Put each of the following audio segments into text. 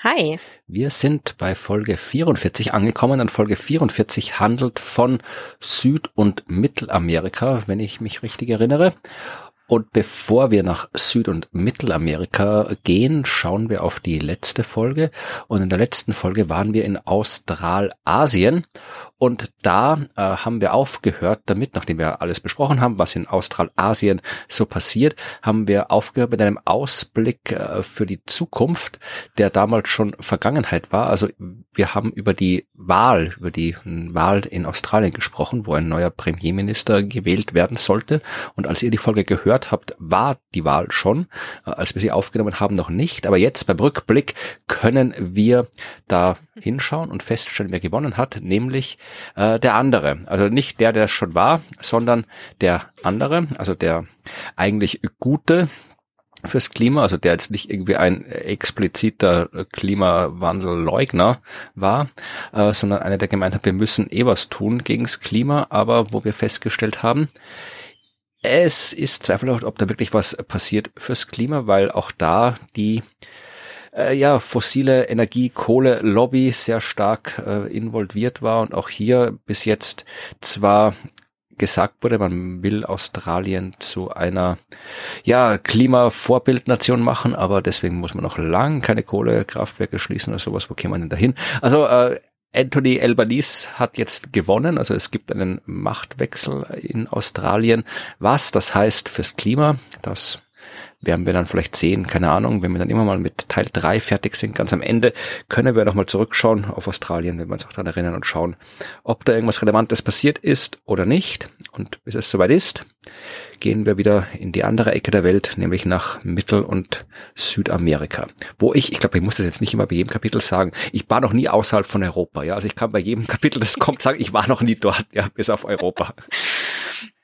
Hi. Wir sind bei Folge 44 angekommen und Folge 44 handelt von Süd- und Mittelamerika, wenn ich mich richtig erinnere. Und bevor wir nach Süd- und Mittelamerika gehen, schauen wir auf die letzte Folge. Und in der letzten Folge waren wir in Australasien. Und da äh, haben wir aufgehört damit, nachdem wir alles besprochen haben, was in Australasien so passiert, haben wir aufgehört mit einem Ausblick äh, für die Zukunft, der damals schon Vergangenheit war. Also wir haben über die Wahl, über die Wahl in Australien gesprochen, wo ein neuer Premierminister gewählt werden sollte. Und als ihr die Folge gehört habt, war die Wahl schon. Äh, als wir sie aufgenommen haben, noch nicht. Aber jetzt beim Rückblick können wir da hinschauen und feststellen, wer gewonnen hat, nämlich äh, der andere. Also nicht der, der schon war, sondern der andere, also der eigentlich gute fürs Klima, also der jetzt nicht irgendwie ein expliziter Klimawandelleugner war, äh, sondern einer, der gemeint hat, wir müssen eh was tun gegens Klima, aber wo wir festgestellt haben, es ist zweifelhaft, ob da wirklich was passiert fürs Klima, weil auch da die äh, ja, fossile Energie, Kohle, Lobby sehr stark äh, involviert war und auch hier bis jetzt zwar gesagt wurde, man will Australien zu einer ja, Klimavorbildnation machen, aber deswegen muss man noch lang keine Kohlekraftwerke schließen oder sowas. Wo käme man denn dahin? Also äh, Anthony Albanese hat jetzt gewonnen, also es gibt einen Machtwechsel in Australien. Was das heißt fürs Klima, das werden wir dann vielleicht sehen, keine Ahnung, wenn wir dann immer mal mit Teil drei fertig sind, ganz am Ende, können wir nochmal zurückschauen auf Australien, wenn wir uns auch daran erinnern und schauen, ob da irgendwas Relevantes passiert ist oder nicht. Und bis es soweit ist, gehen wir wieder in die andere Ecke der Welt, nämlich nach Mittel- und Südamerika. Wo ich, ich glaube, ich muss das jetzt nicht immer bei jedem Kapitel sagen, ich war noch nie außerhalb von Europa, ja. Also ich kann bei jedem Kapitel, das kommt, sagen, ich war noch nie dort, ja, bis auf Europa.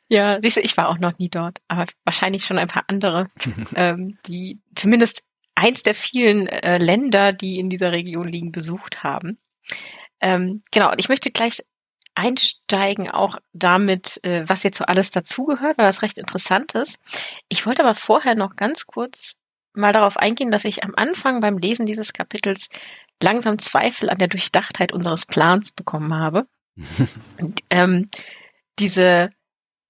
Ja, siehst du, ich war auch noch nie dort, aber wahrscheinlich schon ein paar andere, ähm, die zumindest eins der vielen äh, Länder, die in dieser Region liegen, besucht haben. Ähm, genau, und ich möchte gleich einsteigen auch damit, äh, was jetzt so alles dazugehört, weil das recht interessant ist. Ich wollte aber vorher noch ganz kurz mal darauf eingehen, dass ich am Anfang beim Lesen dieses Kapitels langsam Zweifel an der Durchdachtheit unseres Plans bekommen habe. und, ähm, diese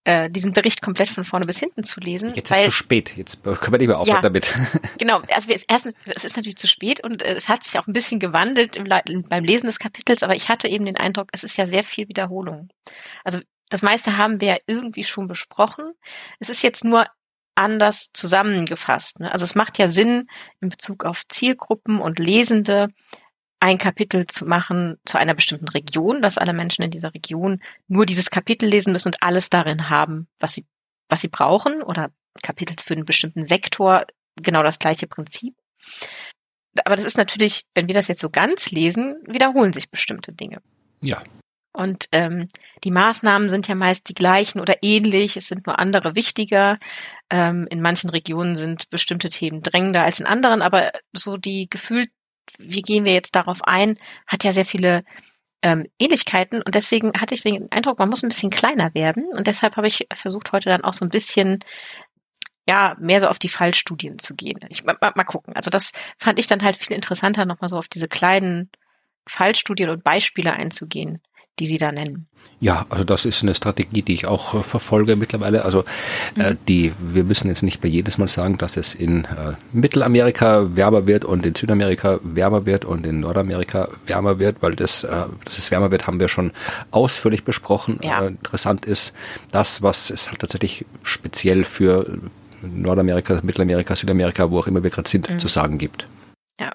äh, diesen Bericht komplett von vorne bis hinten zu lesen. Jetzt weil, ist zu spät, jetzt können wir nicht mehr aufhören ja, damit. genau, also wir, erst, es ist natürlich zu spät und äh, es hat sich auch ein bisschen gewandelt im, beim Lesen des Kapitels, aber ich hatte eben den Eindruck, es ist ja sehr viel Wiederholung. Also das meiste haben wir ja irgendwie schon besprochen. Es ist jetzt nur anders zusammengefasst. Ne? Also es macht ja Sinn in Bezug auf Zielgruppen und Lesende, ein Kapitel zu machen zu einer bestimmten Region, dass alle Menschen in dieser Region nur dieses Kapitel lesen müssen und alles darin haben, was sie, was sie brauchen oder Kapitel für einen bestimmten Sektor, genau das gleiche Prinzip. Aber das ist natürlich, wenn wir das jetzt so ganz lesen, wiederholen sich bestimmte Dinge. Ja. Und ähm, die Maßnahmen sind ja meist die gleichen oder ähnlich, es sind nur andere wichtiger. Ähm, in manchen Regionen sind bestimmte Themen drängender als in anderen, aber so die gefühlt wie gehen wir jetzt darauf ein, hat ja sehr viele ähm, Ähnlichkeiten und deswegen hatte ich den Eindruck, man muss ein bisschen kleiner werden und deshalb habe ich versucht, heute dann auch so ein bisschen ja, mehr so auf die Fallstudien zu gehen. Ich, mal, mal gucken. Also das fand ich dann halt viel interessanter, nochmal so auf diese kleinen Fallstudien und Beispiele einzugehen die Sie da nennen. Ja, also das ist eine Strategie, die ich auch äh, verfolge mittlerweile. Also äh, mhm. die, wir müssen jetzt nicht bei jedes Mal sagen, dass es in äh, Mittelamerika wärmer wird und in Südamerika wärmer wird und in Nordamerika wärmer wird, weil das, äh, dass es wärmer wird, haben wir schon ausführlich besprochen. Ja. Äh, interessant ist das, was es halt tatsächlich speziell für Nordamerika, Mittelamerika, Südamerika, wo auch immer wir gerade sind, mhm. zu sagen gibt. Ja.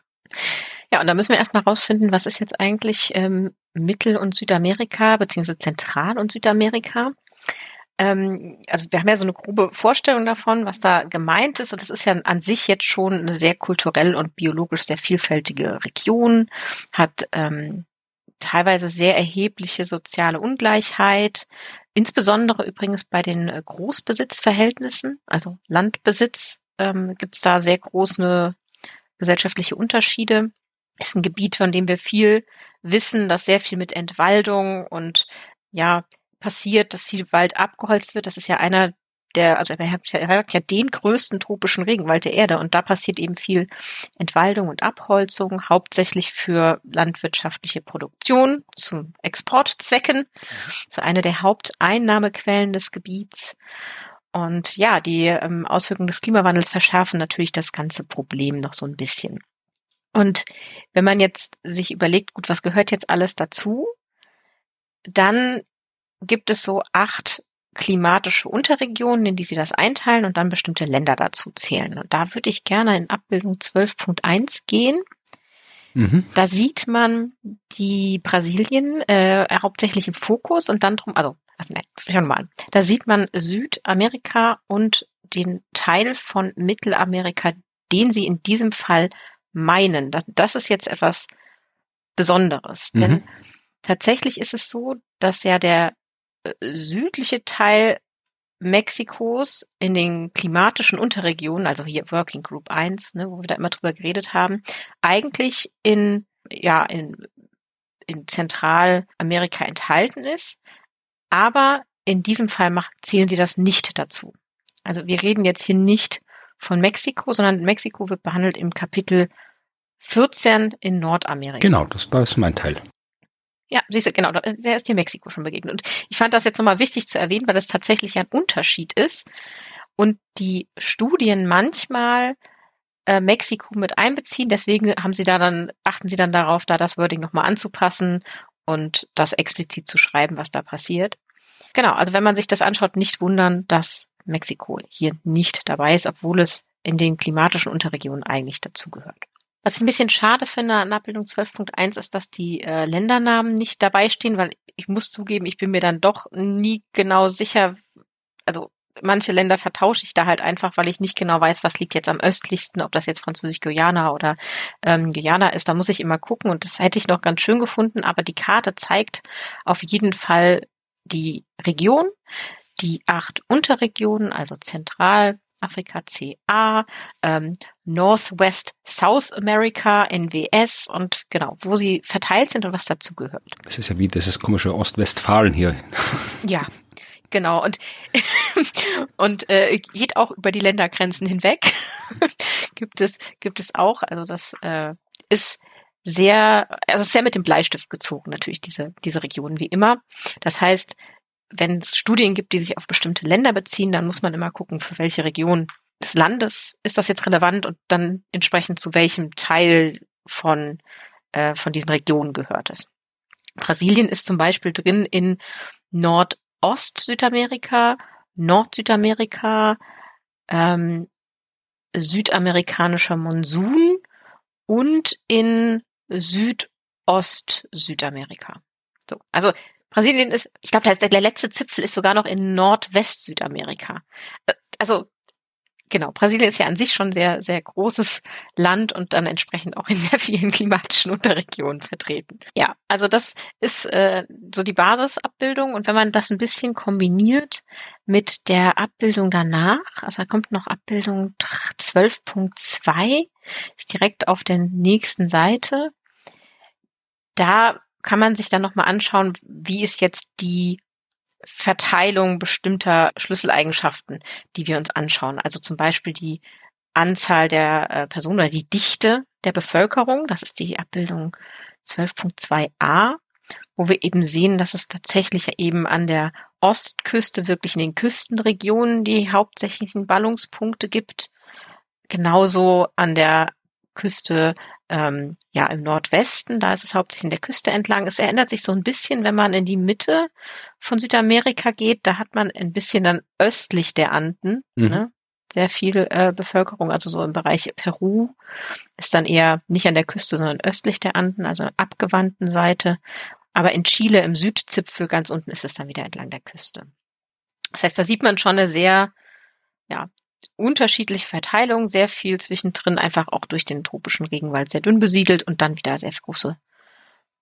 Ja, und da müssen wir erstmal rausfinden, was ist jetzt eigentlich ähm, Mittel- und Südamerika, beziehungsweise Zentral- und Südamerika. ähm, also wir haben ja so eine grobe Vorstellung davon, was da gemeint ist. Und das ist ja an sich jetzt schon eine sehr kulturell und biologisch sehr vielfältige Region, hat ähm, teilweise sehr erhebliche soziale Ungleichheit, insbesondere übrigens bei den äh, Großbesitzverhältnissen, also Landbesitz, ähm, gibt es da sehr große gesellschaftliche Unterschiede. Ist ein Gebiet, von dem wir viel wissen, dass sehr viel mit Entwaldung und ja passiert, dass viel Wald abgeholzt wird. Das ist ja einer der, also er hat, ja, den größten tropischen Regenwald der Erde und da passiert eben viel Entwaldung und Abholzung, hauptsächlich für landwirtschaftliche Produktion, zum Exportzwecken. Ist eine der Haupteinnahmequellen des Gebiets. Und ja, die ähm, Auswirkungen des Klimawandels verschärfen natürlich das ganze Problem noch so ein bisschen. Und wenn man jetzt sich überlegt, gut, was gehört jetzt alles dazu, dann gibt es so acht klimatische Unterregionen, in die sie das einteilen und dann bestimmte Länder dazu zählen. Und da würde ich gerne in Abbildung 12.1 gehen. Mhm. Da sieht man die Brasilien äh, hauptsächlich im Fokus und dann drum, also, also nein, wir mal. Da sieht man Südamerika und den Teil von Mittelamerika, den sie in diesem Fall meinen. Das, das ist jetzt etwas Besonderes. Mhm. Denn tatsächlich ist es so, dass ja der äh, südliche Teil Mexikos in den klimatischen Unterregionen, also hier Working Group 1, ne, wo wir da immer drüber geredet haben, eigentlich in, ja, in, in Zentralamerika enthalten ist. Aber in diesem Fall macht, zählen sie das nicht dazu. Also wir reden jetzt hier nicht von Mexiko, sondern Mexiko wird behandelt im Kapitel 14 in Nordamerika. Genau, das, das ist mein Teil. Ja, siehst du, genau, der ist dir Mexiko schon begegnet. Und ich fand das jetzt nochmal wichtig zu erwähnen, weil das tatsächlich ein Unterschied ist und die Studien manchmal äh, Mexiko mit einbeziehen. Deswegen haben sie da dann, achten sie dann darauf, da das Wording nochmal anzupassen und das explizit zu schreiben, was da passiert. Genau, also wenn man sich das anschaut, nicht wundern, dass Mexiko hier nicht dabei ist, obwohl es in den klimatischen Unterregionen eigentlich dazugehört. Was ich ein bisschen schade finde an Abbildung 12.1 ist, dass die äh, Ländernamen nicht dabei stehen, weil ich muss zugeben, ich bin mir dann doch nie genau sicher, also manche Länder vertausche ich da halt einfach, weil ich nicht genau weiß, was liegt jetzt am östlichsten, ob das jetzt Französisch-Guyana oder ähm, Guyana ist. Da muss ich immer gucken und das hätte ich noch ganz schön gefunden, aber die Karte zeigt auf jeden Fall die Region, die acht Unterregionen, also Zentral, Afrika CA, ähm, Northwest South America, NWS und genau, wo sie verteilt sind und was dazu gehört. Das ist ja wie das ist komische Ostwestfalen hier. Ja, genau. Und, und äh, geht auch über die Ländergrenzen hinweg. gibt es, gibt es auch. Also das äh, ist sehr, also sehr mit dem Bleistift gezogen, natürlich, diese, diese Region wie immer. Das heißt, wenn es Studien gibt, die sich auf bestimmte Länder beziehen, dann muss man immer gucken, für welche Region des Landes ist das jetzt relevant und dann entsprechend zu welchem Teil von, äh, von diesen Regionen gehört es. Brasilien ist zum Beispiel drin in Nordost-Südamerika, Nord-Südamerika, ähm, südamerikanischer Monsun und in Südost-Südamerika. So, also Brasilien ist, ich glaube, der letzte Zipfel ist sogar noch in Nordwest-Südamerika. Äh, also genau, Brasilien ist ja an sich schon sehr, sehr großes Land und dann entsprechend auch in sehr vielen klimatischen Unterregionen vertreten. Ja, also das ist äh, so die Basisabbildung und wenn man das ein bisschen kombiniert mit der Abbildung danach, also da kommt noch Abbildung 12.2, ist direkt auf der nächsten Seite. Da kann man sich dann nochmal anschauen, wie ist jetzt die Verteilung bestimmter Schlüsseleigenschaften, die wir uns anschauen. Also zum Beispiel die Anzahl der äh, Personen oder die Dichte der Bevölkerung. Das ist die Abbildung 12.2a, wo wir eben sehen, dass es tatsächlich eben an der Ostküste, wirklich in den Küstenregionen, die hauptsächlichen Ballungspunkte gibt. Genauso an der Küste ähm, ja im Nordwesten, da ist es hauptsächlich in der Küste entlang. Es erinnert sich so ein bisschen, wenn man in die Mitte von Südamerika geht, da hat man ein bisschen dann östlich der Anden, mhm. ne? sehr viel äh, Bevölkerung, also so im Bereich Peru ist dann eher nicht an der Küste, sondern östlich der Anden, also abgewandten Seite. Aber in Chile im Südzipfel ganz unten ist es dann wieder entlang der Küste. Das heißt, da sieht man schon eine sehr, ja, unterschiedliche Verteilung, sehr viel zwischendrin einfach auch durch den tropischen Regenwald sehr dünn besiedelt und dann wieder sehr große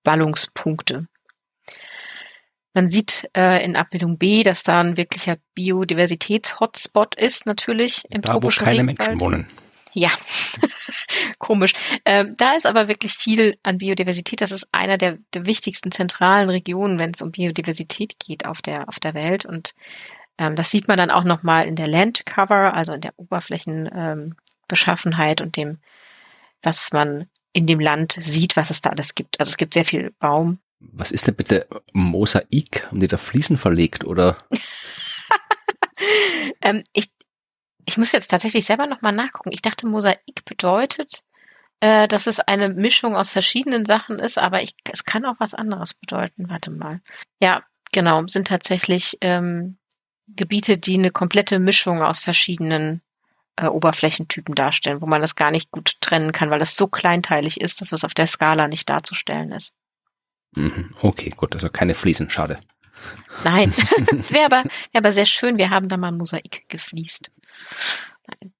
Ballungspunkte. Man sieht äh, in Abbildung B, dass da ein wirklicher Biodiversitäts-Hotspot ist, natürlich im da, tropischen wo keine Regenwald. Menschen wohnen. Ja, komisch. Ähm, da ist aber wirklich viel an Biodiversität. Das ist einer der, der wichtigsten zentralen Regionen, wenn es um Biodiversität geht auf der, auf der Welt. Und ähm, das sieht man dann auch nochmal in der Land Cover, also in der Oberflächenbeschaffenheit ähm, und dem, was man in dem Land sieht, was es da alles gibt. Also es gibt sehr viel Baum. Was ist denn bitte Mosaik? Haben die da Fliesen verlegt oder? ähm, ich, ich muss jetzt tatsächlich selber nochmal nachgucken. Ich dachte, Mosaik bedeutet, äh, dass es eine Mischung aus verschiedenen Sachen ist, aber ich, es kann auch was anderes bedeuten. Warte mal. Ja, genau, sind tatsächlich ähm, Gebiete, die eine komplette Mischung aus verschiedenen äh, Oberflächentypen darstellen, wo man das gar nicht gut trennen kann, weil das so kleinteilig ist, dass es auf der Skala nicht darzustellen ist. Mhm. Okay, gut, also keine Fliesen, schade. Nein, wäre aber, wär aber sehr schön, wir haben da mal ein Mosaik gefliest. Nein.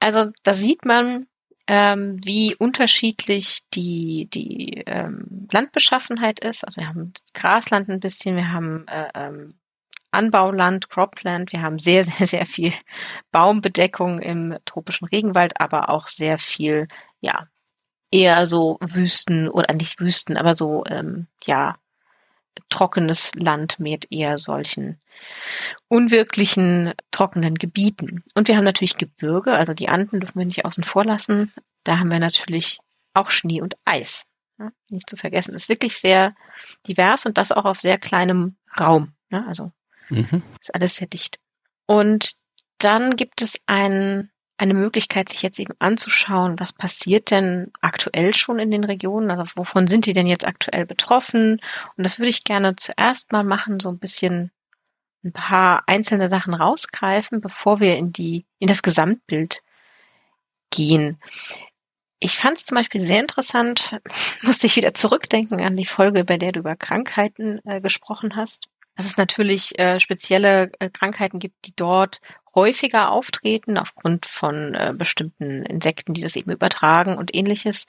Also da sieht man, ähm, wie unterschiedlich die, die ähm, Landbeschaffenheit ist. Also wir haben Grasland ein bisschen, wir haben äh, ähm, Anbauland, Cropland. Wir haben sehr, sehr, sehr viel Baumbedeckung im tropischen Regenwald, aber auch sehr viel, ja, eher so Wüsten oder nicht Wüsten, aber so, ähm, ja, trockenes Land mit eher solchen unwirklichen trockenen Gebieten. Und wir haben natürlich Gebirge, also die Anden dürfen wir nicht außen vor lassen. Da haben wir natürlich auch Schnee und Eis. Ja, nicht zu vergessen. ist wirklich sehr divers und das auch auf sehr kleinem Raum. Ja, also Mhm. Ist alles sehr dicht. Und dann gibt es ein, eine Möglichkeit, sich jetzt eben anzuschauen, was passiert denn aktuell schon in den Regionen? Also wovon sind die denn jetzt aktuell betroffen? Und das würde ich gerne zuerst mal machen, so ein bisschen ein paar einzelne Sachen rausgreifen, bevor wir in die, in das Gesamtbild gehen. Ich fand es zum Beispiel sehr interessant, musste ich wieder zurückdenken an die Folge, bei der du über Krankheiten äh, gesprochen hast dass es natürlich äh, spezielle äh, Krankheiten gibt, die dort häufiger auftreten aufgrund von äh, bestimmten Insekten, die das eben übertragen und ähnliches.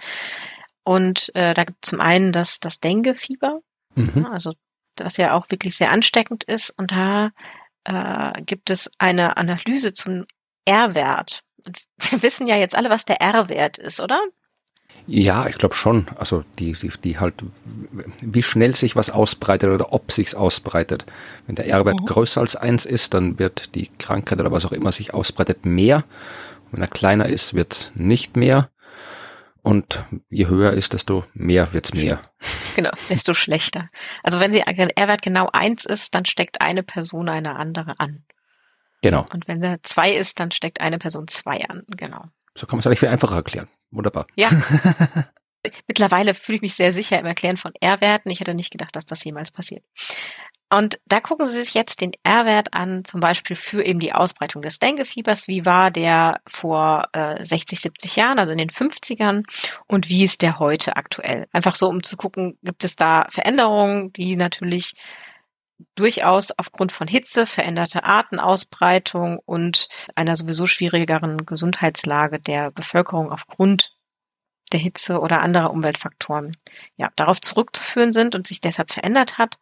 Und äh, da gibt es zum einen das, das Dengue-Fieber, mhm. also was ja auch wirklich sehr ansteckend ist. Und da äh, gibt es eine Analyse zum R-Wert. Und wir wissen ja jetzt alle, was der R-Wert ist, oder? Ja, ich glaube schon. Also die, die, die halt, wie schnell sich was ausbreitet oder ob sich's ausbreitet. Wenn der R-Wert mhm. größer als eins ist, dann wird die Krankheit oder was auch immer sich ausbreitet mehr. Und wenn er kleiner ist, wird's nicht mehr. Und je höher ist, desto mehr wird's mehr. Genau, desto schlechter. Also wenn der R-Wert genau eins ist, dann steckt eine Person eine andere an. Genau. Und wenn er zwei ist, dann steckt eine Person zwei an. Genau. So kann man es eigentlich viel einfacher erklären. Wunderbar. Ja. Mittlerweile fühle ich mich sehr sicher im Erklären von R-Werten. Ich hätte nicht gedacht, dass das jemals passiert. Und da gucken Sie sich jetzt den R-Wert an, zum Beispiel für eben die Ausbreitung des Dengue-Fiebers. Wie war der vor äh, 60, 70 Jahren, also in den 50ern, und wie ist der heute aktuell? Einfach so, um zu gucken, gibt es da Veränderungen, die natürlich durchaus aufgrund von Hitze, veränderte Artenausbreitung und einer sowieso schwierigeren Gesundheitslage der Bevölkerung aufgrund der Hitze oder anderer Umweltfaktoren ja, darauf zurückzuführen sind und sich deshalb verändert hat.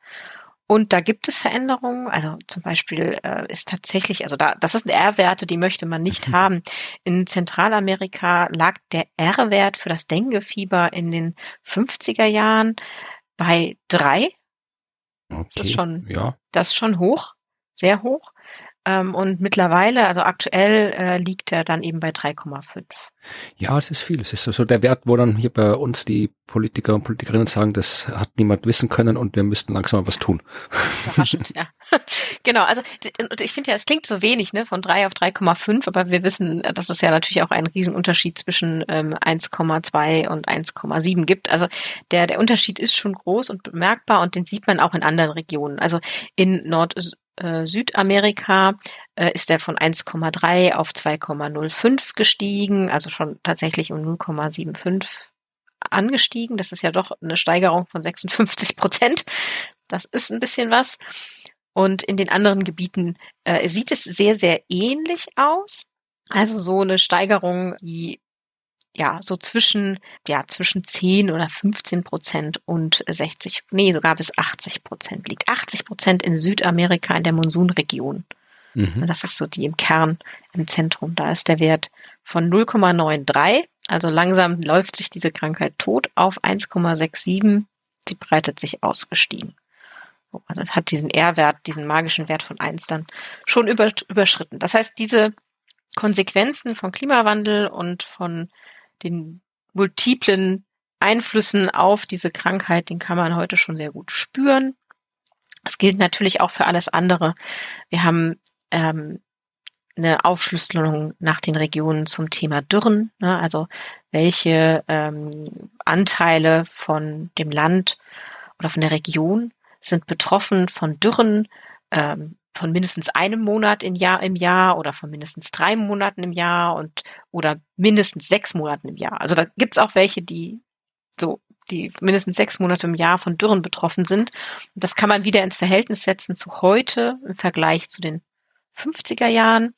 Und da gibt es Veränderungen. Also zum Beispiel äh, ist tatsächlich, also da, das sind R-Werte, die möchte man nicht mhm. haben. In Zentralamerika lag der R-Wert für das Dengue-Fieber in den 50er Jahren bei drei Okay, das ist schon, ja. das ist schon hoch, sehr hoch. Ähm, und mittlerweile, also aktuell äh, liegt er dann eben bei 3,5. Ja, es ist viel. Es ist so der Wert, wo dann hier bei uns die Politiker und Politikerinnen sagen, das hat niemand wissen können und wir müssten langsam mal was tun. Überraschend, ja. genau, also ich finde ja, es klingt so wenig, ne, von 3 auf 3,5, aber wir wissen, dass es ja natürlich auch einen Riesenunterschied zwischen ähm, 1,2 und 1,7 gibt. Also der, der Unterschied ist schon groß und bemerkbar und den sieht man auch in anderen Regionen. Also in Nord äh, Südamerika äh, ist er von 1,3 auf 2,05 gestiegen, also schon tatsächlich um 0,75 angestiegen. Das ist ja doch eine Steigerung von 56 Prozent. Das ist ein bisschen was. Und in den anderen Gebieten äh, sieht es sehr, sehr ähnlich aus. Also so eine Steigerung, die ja so zwischen ja zwischen 10 oder 15 Prozent und 60, nee sogar bis 80 Prozent liegt. 80 Prozent in Südamerika in der Monsunregion. Mhm. Das ist so die im Kern, im Zentrum. Da ist der Wert von 0,93. Also langsam läuft sich diese Krankheit tot auf 1,67. Sie breitet sich ausgestiegen. Also hat diesen R-Wert, diesen magischen Wert von 1 dann schon über, überschritten. Das heißt, diese Konsequenzen von Klimawandel und von den multiplen Einflüssen auf diese Krankheit, den kann man heute schon sehr gut spüren. Es gilt natürlich auch für alles andere. Wir haben ähm, eine Aufschlüsselung nach den Regionen zum Thema Dürren, ne? also welche ähm, Anteile von dem Land oder von der Region sind betroffen von Dürren, ähm, von mindestens einem Monat im Jahr, im Jahr oder von mindestens drei Monaten im Jahr und oder mindestens sechs Monaten im Jahr. Also da gibt's auch welche, die so die mindestens sechs Monate im Jahr von Dürren betroffen sind. Und das kann man wieder ins Verhältnis setzen zu heute im Vergleich zu den 50er Jahren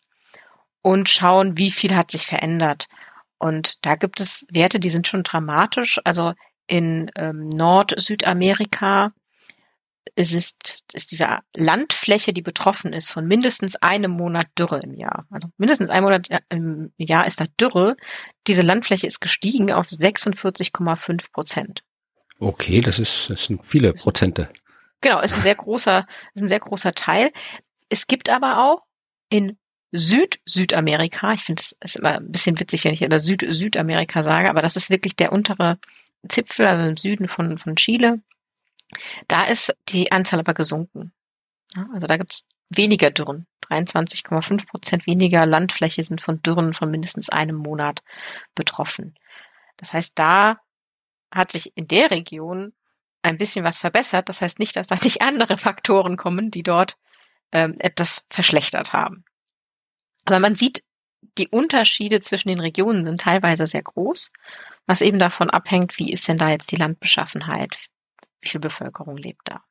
und schauen, wie viel hat sich verändert. Und da gibt es Werte, die sind schon dramatisch. Also in ähm, Nord-Südamerika es ist, ist diese Landfläche, die betroffen ist von mindestens einem Monat Dürre im Jahr. Also mindestens ein Monat im Jahr ist da Dürre. Diese Landfläche ist gestiegen auf 46,5 Prozent. Okay, das ist, das sind viele Prozente. Genau, ist ein sehr großer, ist ein sehr großer Teil. Es gibt aber auch in Süd-Südamerika, ich finde es ist immer ein bisschen witzig, wenn ich über Süd-Südamerika sage, aber das ist wirklich der untere Zipfel, also im Süden von, von Chile, da ist die Anzahl aber gesunken. also da gibt's weniger Dürren. 23,5 Prozent weniger Landfläche sind von Dürren von mindestens einem Monat betroffen. Das heißt, da hat sich in der Region ein bisschen was verbessert. Das heißt nicht, dass da nicht andere Faktoren kommen, die dort ähm, etwas verschlechtert haben. Aber man sieht, die Unterschiede zwischen den Regionen sind teilweise sehr groß, was eben davon abhängt, wie ist denn da jetzt die Landbeschaffenheit? Wie viel Bevölkerung lebt da.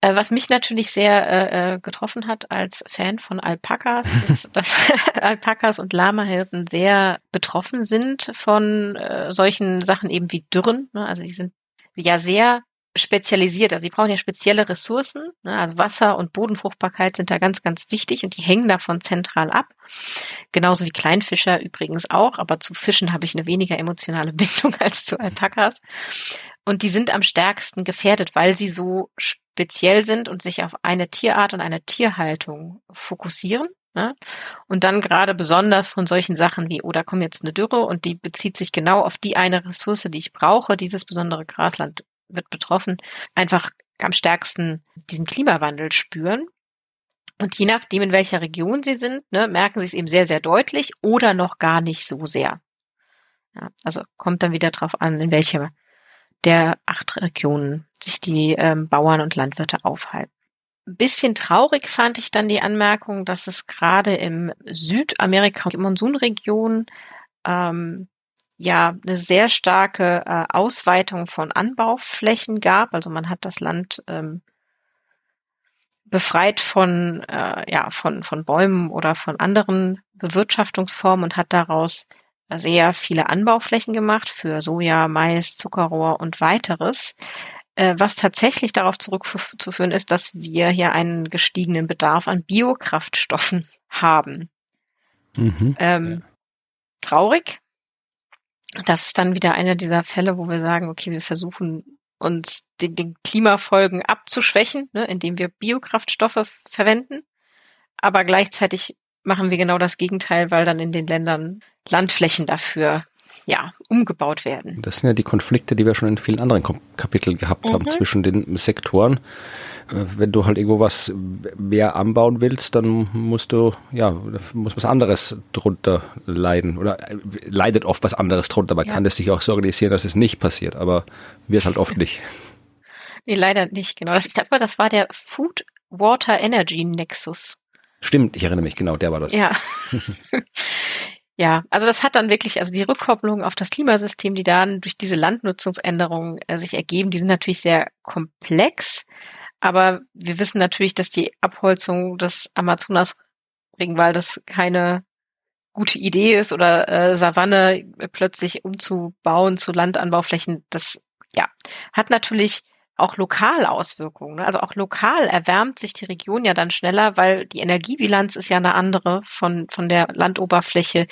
Äh, was mich natürlich sehr äh, äh getroffen hat als Fan von Alpakas, ist, dass Alpakas und Lamahirten sehr betroffen sind von äh, solchen Sachen eben wie Dürren. Ne? Also die sind ja sehr spezialisiert. Also die brauchen ja spezielle Ressourcen. Ne? Also Wasser und Bodenfruchtbarkeit sind da ganz, ganz wichtig und die hängen davon zentral ab. Genauso wie Kleinfischer übrigens auch. Aber zu Fischen habe ich eine weniger emotionale Bindung als zu Alpakas. Und die sind am stärksten gefährdet, weil sie so speziell sind und sich auf eine Tierart und eine Tierhaltung fokussieren. Ne? Und dann gerade besonders von solchen Sachen wie, oh, da kommt jetzt eine Dürre und die bezieht sich genau auf die eine Ressource, die ich brauche. Dieses besondere Grasland wird betroffen, einfach am stärksten diesen Klimawandel spüren. Und je nachdem, in welcher Region sie sind, ne, merken sie es eben sehr, sehr deutlich oder noch gar nicht so sehr. Ja, also kommt dann wieder drauf an, in welcher der acht Regionen sich die ähm, Bauern und Landwirte aufhalten. Ein bisschen traurig fand ich dann die Anmerkung, dass es gerade im Südamerika, Monsunregion, ähm, ja eine sehr starke äh, Ausweitung von Anbauflächen gab. Also man hat das Land ähm, befreit von äh, ja von von Bäumen oder von anderen Bewirtschaftungsformen und hat daraus sehr viele Anbauflächen gemacht für Soja, Mais, Zuckerrohr und weiteres, äh, was tatsächlich darauf zurückzuführen ist, dass wir hier einen gestiegenen Bedarf an Biokraftstoffen haben. Mhm. Ähm, traurig. Das ist dann wieder einer dieser Fälle, wo wir sagen, okay, wir versuchen uns den, den Klimafolgen abzuschwächen, ne, indem wir Biokraftstoffe verwenden. Aber gleichzeitig machen wir genau das Gegenteil, weil dann in den Ländern Landflächen dafür ja, umgebaut werden. Das sind ja die Konflikte, die wir schon in vielen anderen Kapiteln gehabt mhm. haben zwischen den Sektoren. Äh, wenn du halt irgendwo was mehr anbauen willst, dann musst du, ja, muss was anderes drunter leiden oder äh, leidet oft was anderes drunter. Man ja. kann das sich auch so organisieren, dass es nicht passiert, aber wir es halt oft nicht. Nee, leider nicht, genau. Das, ich glaube, das war der Food Water Energy Nexus. Stimmt, ich erinnere mich, genau, der war das. Ja. Ja, also das hat dann wirklich, also die Rückkopplung auf das Klimasystem, die dann durch diese Landnutzungsänderungen äh, sich ergeben, die sind natürlich sehr komplex. Aber wir wissen natürlich, dass die Abholzung des Amazonas-Regenwaldes keine gute Idee ist oder äh, Savanne plötzlich umzubauen zu Landanbauflächen. Das ja hat natürlich auch lokal Auswirkungen. Ne? Also auch lokal erwärmt sich die Region ja dann schneller, weil die Energiebilanz ist ja eine andere von, von der Landoberfläche.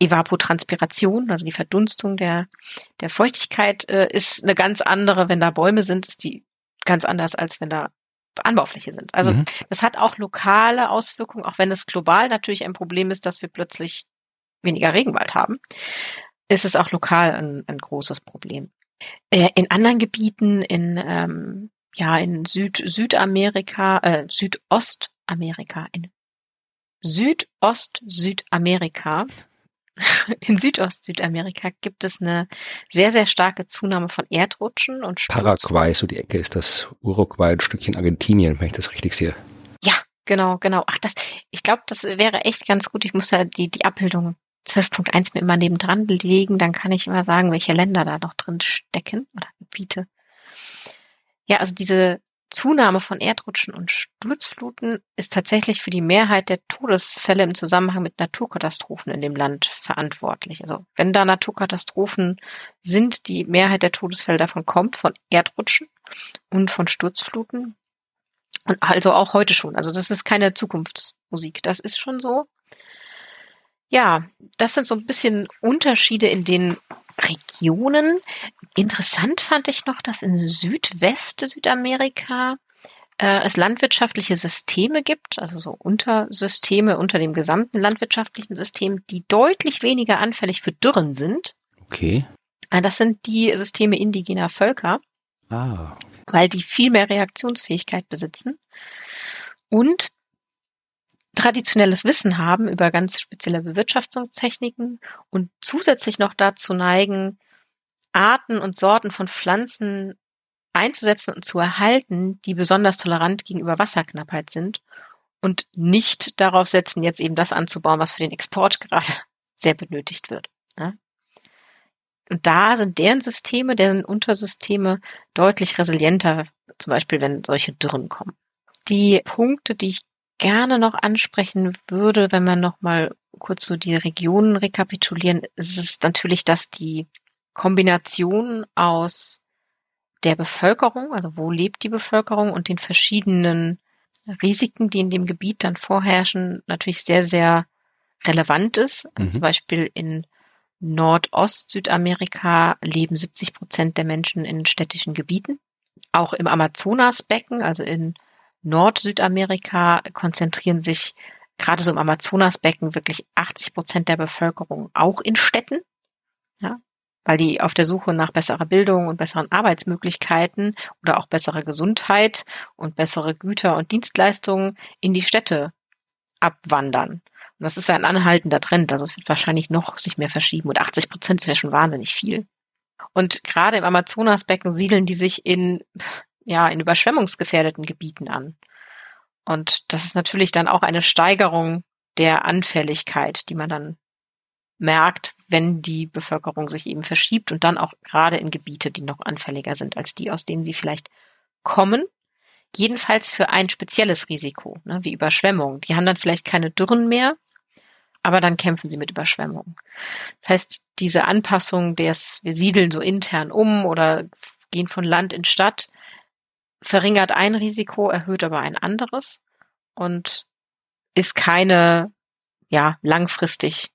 Evapotranspiration, also die Verdunstung der, der Feuchtigkeit, äh, ist eine ganz andere. Wenn da Bäume sind, ist die ganz anders, als wenn da Anbaufläche sind. Also mhm. das hat auch lokale Auswirkungen, auch wenn es global natürlich ein Problem ist, dass wir plötzlich weniger Regenwald haben, ist es auch lokal ein, ein großes Problem. Äh, in anderen Gebieten, in ähm, ja in Süd Südamerika, äh, Südostamerika, in Südost-Südamerika, in Südost-Südamerika gibt es eine sehr, sehr starke Zunahme von Erdrutschen und Sturz. Paraguay, so die Ecke ist das Uruguay, ein Stückchen Argentinien, wenn ich das richtig sehe. Ja, genau, genau. Ach, das, ich glaube, das wäre echt ganz gut. Ich muss ja die, die Abbildung 12.1 mir immer nebendran legen, dann kann ich immer sagen, welche Länder da noch drin stecken oder Gebiete. Ja, also diese Zunahme von Erdrutschen und Sturzfluten ist tatsächlich für die Mehrheit der Todesfälle im Zusammenhang mit Naturkatastrophen in dem Land verantwortlich. Also wenn da Naturkatastrophen sind, die Mehrheit der Todesfälle davon kommt von Erdrutschen und von Sturzfluten. Und also auch heute schon. Also das ist keine Zukunftsmusik. Das ist schon so. Ja, das sind so ein bisschen Unterschiede in den Regionen. Interessant fand ich noch, dass in Südwest Südamerika äh, es landwirtschaftliche Systeme gibt, also so Untersysteme unter dem gesamten landwirtschaftlichen System, die deutlich weniger anfällig für Dürren sind. Okay. Äh, das sind die Systeme indigener Völker. Ah. Okay. Weil die viel mehr Reaktionsfähigkeit besitzen. Und traditionelles Wissen haben über ganz spezielle Bewirtschaftungstechniken und zusätzlich noch dazu neigen, Arten und Sorten von Pflanzen einzusetzen und zu erhalten, die besonders tolerant gegenüber Wasserknappheit sind und nicht darauf setzen, jetzt eben das anzubauen, was für den Export gerade sehr benötigt wird. Ne? Und da sind deren Systeme, deren Untersysteme deutlich resilienter, zum Beispiel wenn solche Dürren kommen. Die Punkte, die ich gerne noch ansprechen würde, wenn wir noch mal kurz so die Regionen rekapitulieren, ist es natürlich, dass die Kombination aus der Bevölkerung, also wo lebt die Bevölkerung und den verschiedenen Risiken, die in dem Gebiet dann vorherrschen, natürlich sehr, sehr relevant ist. Also mhm. Zum Beispiel in Nordost-Südamerika leben 70 Prozent der Menschen in städtischen Gebieten. Auch im Amazonasbecken, also in Nord-Südamerika konzentrieren sich gerade so im Amazonasbecken wirklich 80 Prozent der Bevölkerung auch in Städten, ja, weil die auf der Suche nach besserer Bildung und besseren Arbeitsmöglichkeiten oder auch besserer Gesundheit und bessere Güter und Dienstleistungen in die Städte abwandern. Und das ist ein anhaltender Trend, also es wird wahrscheinlich noch sich mehr verschieben. Und 80 Prozent ist ja schon wahnsinnig viel. Und gerade im Amazonasbecken siedeln die sich in ja, in überschwemmungsgefährdeten Gebieten an. Und das ist natürlich dann auch eine Steigerung der Anfälligkeit, die man dann merkt, wenn die Bevölkerung sich eben verschiebt und dann auch gerade in Gebiete, die noch anfälliger sind als die, aus denen sie vielleicht kommen. Jedenfalls für ein spezielles Risiko, ne, wie Überschwemmung. Die haben dann vielleicht keine Dürren mehr, aber dann kämpfen sie mit Überschwemmung. Das heißt, diese Anpassung des, wir siedeln so intern um oder gehen von Land in Stadt, verringert ein Risiko, erhöht aber ein anderes und ist keine ja langfristig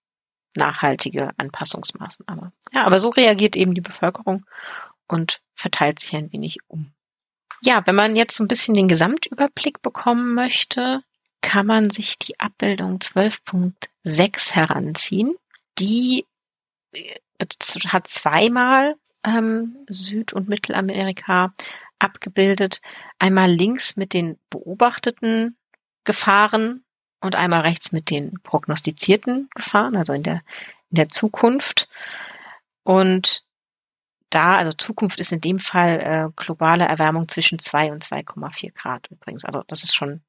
nachhaltige Anpassungsmaßnahme. Ja, aber so reagiert eben die Bevölkerung und verteilt sich ein wenig um. Ja, wenn man jetzt so ein bisschen den Gesamtüberblick bekommen möchte, kann man sich die Abbildung 12.6 heranziehen. Die äh, hat zweimal ähm, Süd- und Mittelamerika abgebildet. Einmal links mit den beobachteten Gefahren und einmal rechts mit den prognostizierten Gefahren, also in der, in der Zukunft. Und da, also Zukunft ist in dem Fall äh, globale Erwärmung zwischen 2 und 2,4 Grad übrigens. Also das ist schon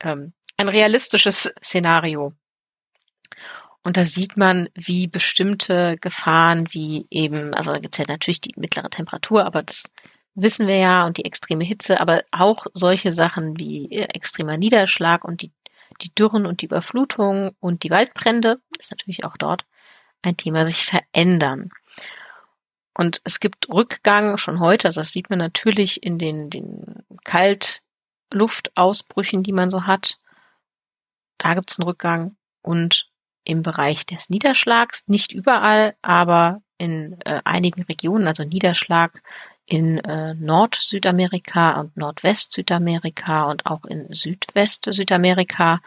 ähm, ein realistisches Szenario. Und da sieht man, wie bestimmte Gefahren, wie eben, also da gibt es ja natürlich die mittlere Temperatur, aber das wissen wir ja, und die extreme Hitze, aber auch solche Sachen wie äh, extremer Niederschlag und die, die Dürren und die Überflutung und die Waldbrände ist natürlich auch dort ein Thema, sich verändern. Und es gibt Rückgang schon heute, also das sieht man natürlich in den, den Kaltluftausbrüchen, die man so hat. Da gibt es einen Rückgang und im Bereich des Niederschlags, nicht überall, aber in äh, einigen Regionen, also Niederschlag in äh, Nord-Südamerika und Nordwest-Südamerika und auch in Südwest-Südamerika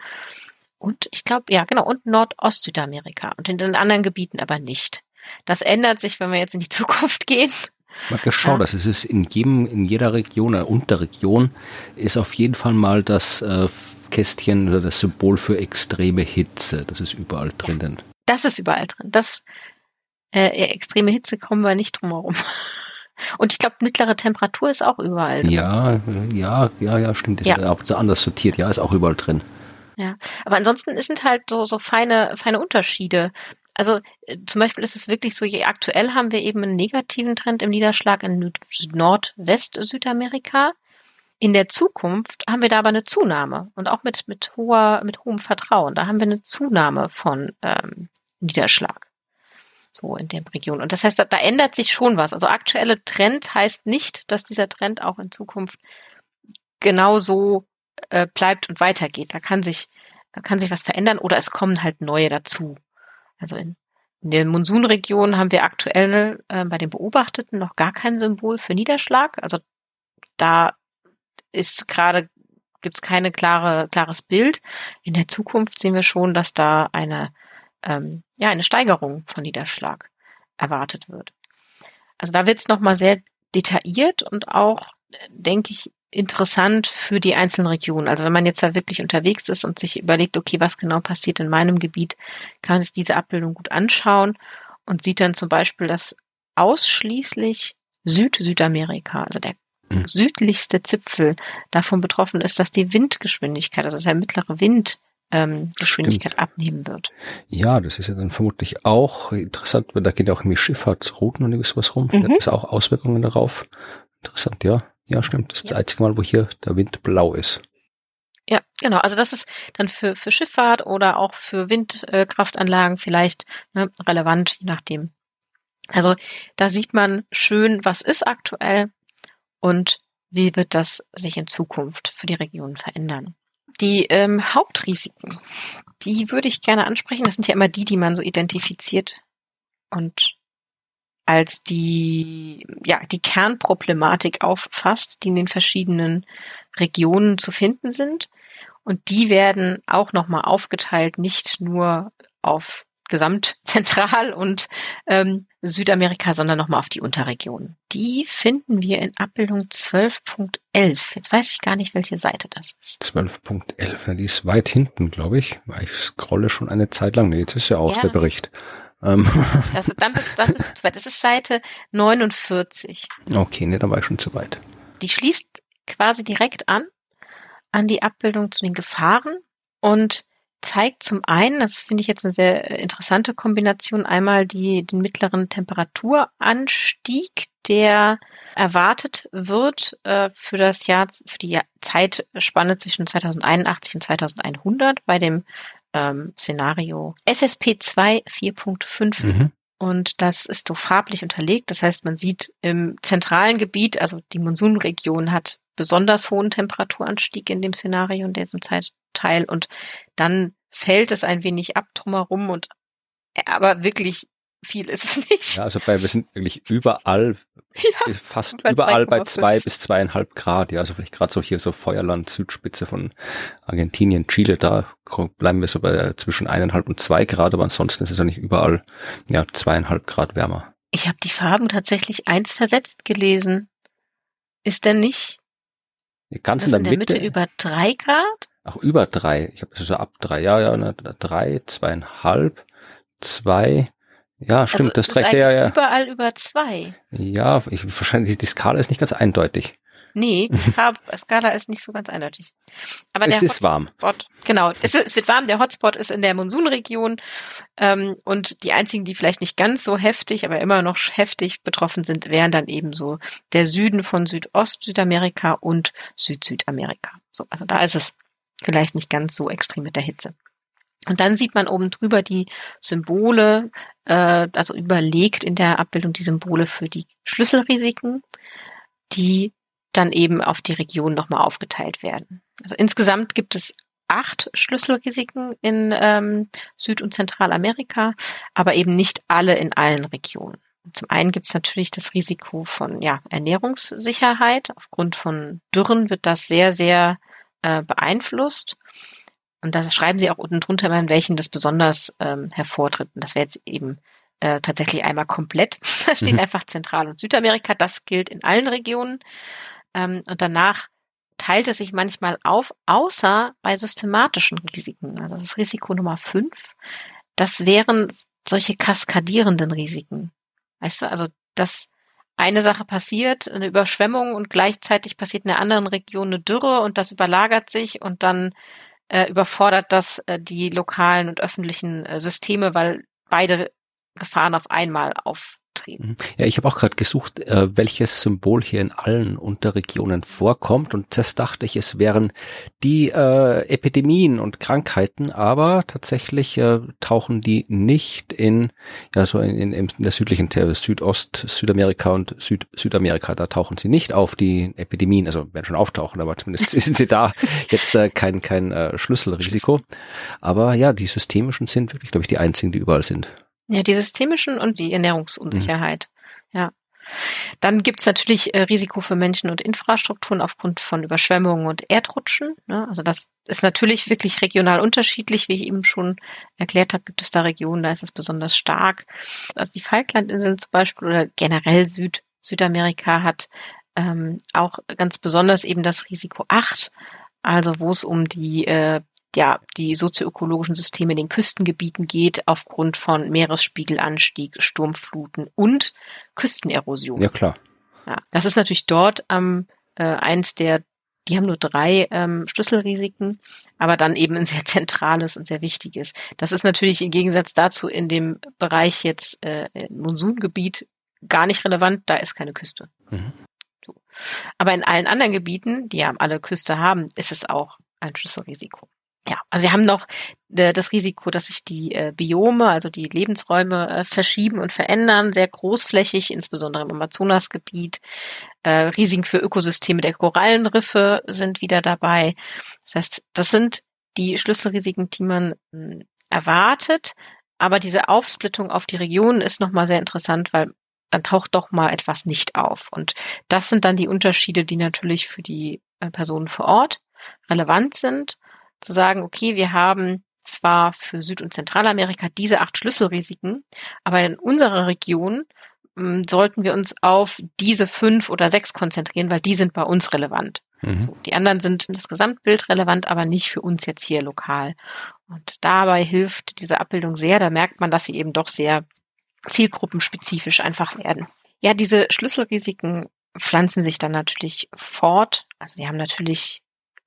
und ich glaube, ja, genau, und Nordost-Südamerika und in den anderen Gebieten aber nicht. Das ändert sich, wenn wir jetzt in die Zukunft gehen. Mal geschaut, ja. das ist es in jedem, in jeder Region, äh, Unterregion ist auf jeden Fall mal das äh, Kästchen oder das Symbol für extreme Hitze. Das ist überall drinnen. Ja, das ist überall drin. Das äh, extreme Hitze kommen wir nicht drum herum. Und ich glaube, mittlere Temperatur ist auch überall drin. Ja, ja, ja, ja, stimmt. Das ja. ist auch so anders sortiert. Ja, ist auch überall drin. Ja, aber ansonsten sind halt so, so feine, feine Unterschiede. Also äh, zum Beispiel ist es wirklich so, je aktuell haben wir eben einen negativen Trend im Niederschlag in Nordwest-Südamerika. In der Zukunft haben wir da aber eine Zunahme und auch mit, mit hoher, mit hohem Vertrauen. Da haben wir eine Zunahme von ähm, Niederschlag. So in der Region. Und das heißt, da, da ändert sich schon was. Also aktuelle Trend heißt nicht, dass dieser Trend auch in Zukunft genauso äh, bleibt und weitergeht. Da kann sich, da kann sich was verändern oder es kommen halt neue dazu. Also in, in der Monsunregion haben wir aktuell äh, bei den Beobachteten noch gar kein Symbol für Niederschlag. Also da ist gerade gibt es keine klare klares Bild. In der Zukunft sehen wir schon, dass da eine ähm, ja eine Steigerung von Niederschlag erwartet wird. Also da wird es noch mal sehr detailliert und auch denke ich interessant für die einzelnen Regionen. Also wenn man jetzt da wirklich unterwegs ist und sich überlegt, okay, was genau passiert in meinem Gebiet, kann man sich diese Abbildung gut anschauen und sieht dann zum Beispiel, dass ausschließlich Süd-Südamerika, also der mhm. südlichste Zipfel davon betroffen ist, dass die Windgeschwindigkeit, also der mittlere Wind, ähm, Geschwindigkeit Stimmt. abnehmen wird. Ja, das ist ja dann vermutlich auch interessant, weil da geht ja auch irgendwie Schifffahrtsrouten und sowas rum. Mhm. Hat das auch Auswirkungen darauf? Interessant, ja. Ja, stimmt. Das ist ja. das einzige Mal, wo hier der Wind blau ist. Ja, genau. Also das ist dann für, für Schifffahrt oder auch für Windkraftanlagen vielleicht ne, relevant, je nachdem. Also da sieht man schön, was ist aktuell und wie wird das sich in Zukunft für die Region verändern. Die ähm, Hauptrisiken, die würde ich gerne ansprechen. Das sind ja immer die, die man so identifiziert und als die, ja, die Kernproblematik auffasst, die in den verschiedenen Regionen zu finden sind. Und die werden auch nochmal aufgeteilt, nicht nur auf Gesamtzentral- und ähm, Südamerika, sondern nochmal auf die Unterregionen. Die finden wir in Abbildung 12.11. Jetzt weiß ich gar nicht, welche Seite das ist. 12.11, die ist weit hinten, glaube ich. Ich scrolle schon eine Zeit lang. Nee, jetzt ist ja aus ja. der Bericht. Ähm. Das, dann bist, dann bist du zu weit. Das ist Seite 49. Okay, ne, dann war ich schon zu weit. Die schließt quasi direkt an, an die Abbildung zu den Gefahren und zeigt zum einen, das finde ich jetzt eine sehr interessante Kombination, einmal die, den mittleren Temperaturanstieg, der erwartet wird äh, für das Jahr, für die Zeitspanne zwischen 2081 und 2100 bei dem ähm, Szenario SSP 2 4.5. Mhm. Und das ist so farblich unterlegt. Das heißt, man sieht im zentralen Gebiet, also die Monsunregion hat besonders hohen Temperaturanstieg in dem Szenario in diesem Zeitteil und dann fällt es ein wenig ab drumherum und aber wirklich viel ist es nicht. Ja, also bei, wir sind wirklich überall, ja, fast bei überall bei zwei bis zweieinhalb Grad. Ja, also vielleicht gerade so hier so Feuerland, Südspitze von Argentinien, Chile, da bleiben wir so bei zwischen eineinhalb und zwei Grad, aber ansonsten ist es ja nicht überall, ja, zweieinhalb Grad wärmer. Ich habe die Farben tatsächlich eins versetzt gelesen. Ist denn nicht? Ganz in der, in der Mitte, Mitte über drei Grad? Ach, über drei. Ich habe so ab drei, ja, ja, drei, zweieinhalb, zwei, ja, stimmt, also das trägt ja, ja. Überall über zwei. Ja, ich, wahrscheinlich, die Skala ist nicht ganz eindeutig. Nee, die Farbskala ist nicht so ganz eindeutig. Aber es ist warm. Genau, es, ist, es, wird warm. Der Hotspot ist in der Monsunregion ähm, und die einzigen, die vielleicht nicht ganz so heftig, aber immer noch heftig betroffen sind, wären dann eben so der Süden von Südost-Südamerika und Süd-Südamerika. So, also da ist es vielleicht nicht ganz so extrem mit der Hitze. Und dann sieht man oben drüber die Symbole, äh, also überlegt in der Abbildung die Symbole für die Schlüsselrisiken, die dann eben auf die Region nochmal aufgeteilt werden. Also insgesamt gibt es acht Schlüsselrisiken in ähm, Süd- und Zentralamerika, aber eben nicht alle in allen Regionen. Zum einen gibt es natürlich das Risiko von ja, Ernährungssicherheit. Aufgrund von Dürren wird das sehr, sehr äh, beeinflusst. Und da schreiben sie auch unten drunter, in welchen das besonders ähm, hervortritt. Und das wäre jetzt eben äh, tatsächlich einmal komplett. da steht mhm. einfach Zentral- und Südamerika. Das gilt in allen Regionen. Ähm, und danach teilt es sich manchmal auf, außer bei systematischen Risiken. Also das ist Risiko Nummer fünf. Das wären solche kaskadierenden Risiken. Weißt du, also dass eine Sache passiert, eine Überschwemmung und gleichzeitig passiert in der anderen Region eine Dürre und das überlagert sich und dann äh, überfordert das äh, die lokalen und öffentlichen äh, Systeme, weil beide Gefahren auf einmal auf treten. Mhm. Ja, ich habe auch gerade gesucht, äh, welches Symbol hier in allen Unterregionen vorkommt und zuerst dachte ich, es wären die äh, Epidemien und Krankheiten, aber tatsächlich äh, tauchen die nicht in, ja, so in, in, in der südlichen Südost, Südamerika und Süd, Südamerika, da tauchen sie nicht auf, die Epidemien, also werden schon auftauchen, aber zumindest sind sie da jetzt äh, kein, kein äh, Schlüsselrisiko. Aber ja, die systemischen sind wirklich, glaube ich, die einzigen, die überall sind. Ja, die systemischen und die Ernährungsunsicherheit. Mhm. Ja. Dann gibt's natürlich äh, Risiko für Menschen und Infrastrukturen aufgrund von Überschwemmungen und Erdrutschen. Ne? Also das ist natürlich wirklich regional unterschiedlich. Wie ich eben schon erklärt habe, gibt es da Regionen, da ist es besonders stark. Also die Falklandinseln zum Beispiel oder generell Süd Südamerika hat ähm, auch ganz besonders eben das Risiko 8, also wo es um die äh, ja, die sozioökologischen Systeme in den Küstengebieten geht, aufgrund von Meeresspiegelanstieg, Sturmfluten und Küstenerosion. Ja, klar. Ja, das ist natürlich dort ähm, äh, eins der, die haben nur drei ähm, Schlüsselrisiken, aber dann eben ein sehr zentrales und sehr wichtiges. Das ist natürlich im Gegensatz dazu in dem Bereich jetzt äh, Monsungebiet gar nicht relevant, da ist keine Küste. Mhm. So. Aber in allen anderen Gebieten, die ja alle Küste haben, ist es auch ein Schlüsselrisiko. Ja, also wir haben noch äh, das Risiko, dass sich die äh, Biome, also die Lebensräume äh, verschieben und verändern, sehr großflächig, insbesondere im Amazonasgebiet. Risiken für Ökosysteme der Korallenriffe sind wieder dabei. Das heißt, das sind die Schlüsselrisiken, die man hm, erwartet. Aber diese Aufsplittung auf die Regionen ist nochmal sehr interessant, weil dann taucht doch mal etwas nicht auf. Und das sind dann die Unterschiede, die natürlich für die Personen vor Ort relevant sind zu sagen, okay, wir haben zwar für Süd- und Zentralamerika diese acht Schlüsselrisiken, aber in unserer Region hm, sollten wir uns auf diese fünf oder sechs konzentrieren, weil die sind bei uns relevant. Mhm. So, die anderen sind das Gesamtbild relevant, aber nicht für uns jetzt hier lokal. Und dabei hilft diese Abbildung sehr. Da merkt man, dass sie eben doch sehr zielgruppenspezifisch einfach werden. Ja, diese Schlüsselrisiken pflanzen sich dann natürlich fort. Also die haben natürlich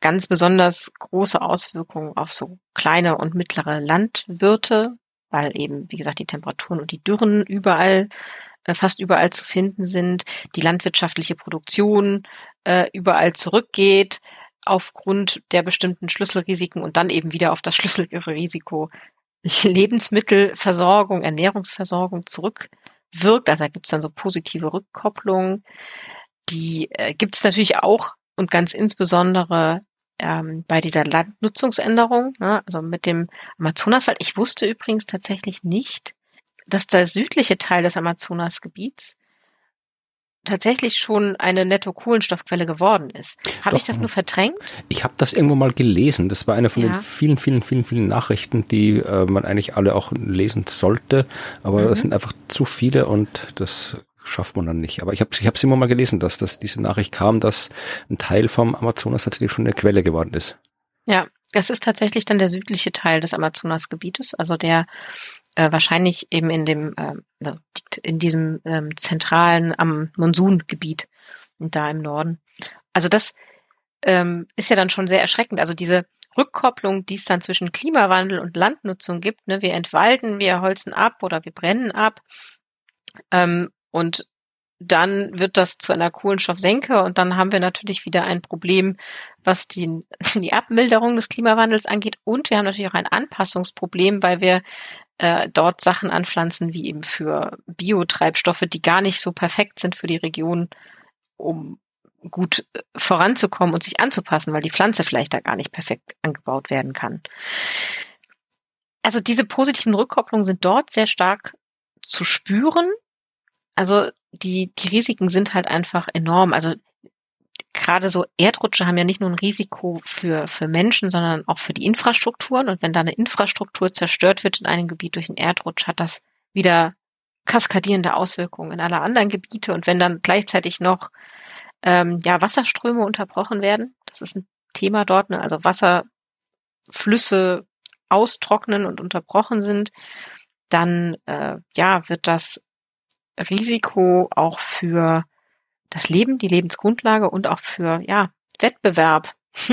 ganz besonders große Auswirkungen auf so kleine und mittlere Landwirte, weil eben, wie gesagt, die Temperaturen und die Dürren überall, äh, fast überall zu finden sind, die landwirtschaftliche Produktion äh, überall zurückgeht aufgrund der bestimmten Schlüsselrisiken und dann eben wieder auf das Schlüsselrisiko Lebensmittelversorgung, Ernährungsversorgung zurückwirkt. Also da gibt es dann so positive Rückkopplungen. Die äh, gibt es natürlich auch und ganz insbesondere ähm, bei dieser Landnutzungsänderung, ne, also mit dem Amazonaswald. Ich wusste übrigens tatsächlich nicht, dass der südliche Teil des Amazonasgebiets tatsächlich schon eine Netto-Kohlenstoffquelle geworden ist. Habe ich das nur verdrängt? Ich habe das irgendwo mal gelesen. Das war eine von ja. den vielen, vielen, vielen, vielen Nachrichten, die äh, man eigentlich alle auch lesen sollte. Aber mhm. es sind einfach zu viele und das schafft man dann nicht. Aber ich habe ich immer mal gelesen, dass, dass diese Nachricht kam, dass ein Teil vom Amazonas tatsächlich schon eine Quelle geworden ist. Ja, das ist tatsächlich dann der südliche Teil des Amazonasgebietes, also der äh, wahrscheinlich eben in dem äh, in diesem ähm, zentralen am Monsungebiet da im Norden. also das ähm, ist ja dann schon sehr erschreckend. Also diese Rückkopplung, die es dann zwischen Klimawandel und Landnutzung gibt. Ne? Wir entwalden, wir holzen ab oder wir brennen ab. Ähm, und dann wird das zu einer Kohlenstoffsenke und dann haben wir natürlich wieder ein Problem, was die, die Abmilderung des Klimawandels angeht. Und wir haben natürlich auch ein Anpassungsproblem, weil wir äh, dort Sachen anpflanzen, wie eben für Biotreibstoffe, die gar nicht so perfekt sind für die Region, um gut äh, voranzukommen und sich anzupassen, weil die Pflanze vielleicht da gar nicht perfekt angebaut werden kann. Also diese positiven Rückkopplungen sind dort sehr stark zu spüren. Also die, die Risiken sind halt einfach enorm. Also gerade so Erdrutsche haben ja nicht nur ein Risiko für, für Menschen, sondern auch für die Infrastrukturen. Und wenn da eine Infrastruktur zerstört wird in einem Gebiet durch einen Erdrutsch, hat das wieder kaskadierende Auswirkungen in alle anderen Gebiete. Und wenn dann gleichzeitig noch ähm, ja, Wasserströme unterbrochen werden. Das ist ein Thema dort, ne? also Wasserflüsse austrocknen und unterbrochen sind, dann äh, ja wird das Risiko auch für das Leben, die Lebensgrundlage und auch für ja Wettbewerb,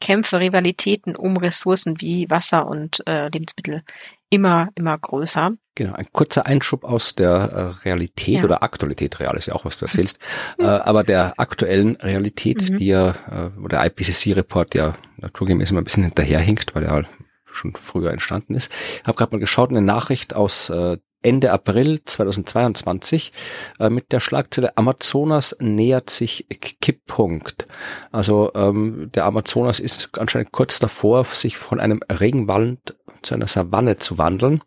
Kämpfe, Rivalitäten um Ressourcen wie Wasser und äh, Lebensmittel immer, immer größer. Genau, ein kurzer Einschub aus der äh, Realität ja. oder Aktualität, real ist ja auch, was du erzählst, äh, aber der aktuellen Realität, mhm. die ja, äh, wo der IPCC-Report ja naturgemäß immer ein bisschen hinterherhinkt, weil er halt schon früher entstanden ist. Ich habe gerade mal geschaut, eine Nachricht aus äh, Ende April 2022 äh, mit der Schlagzeile Amazonas nähert sich Kipppunkt. Also ähm, der Amazonas ist anscheinend kurz davor, sich von einem Regenwald zu einer Savanne zu wandeln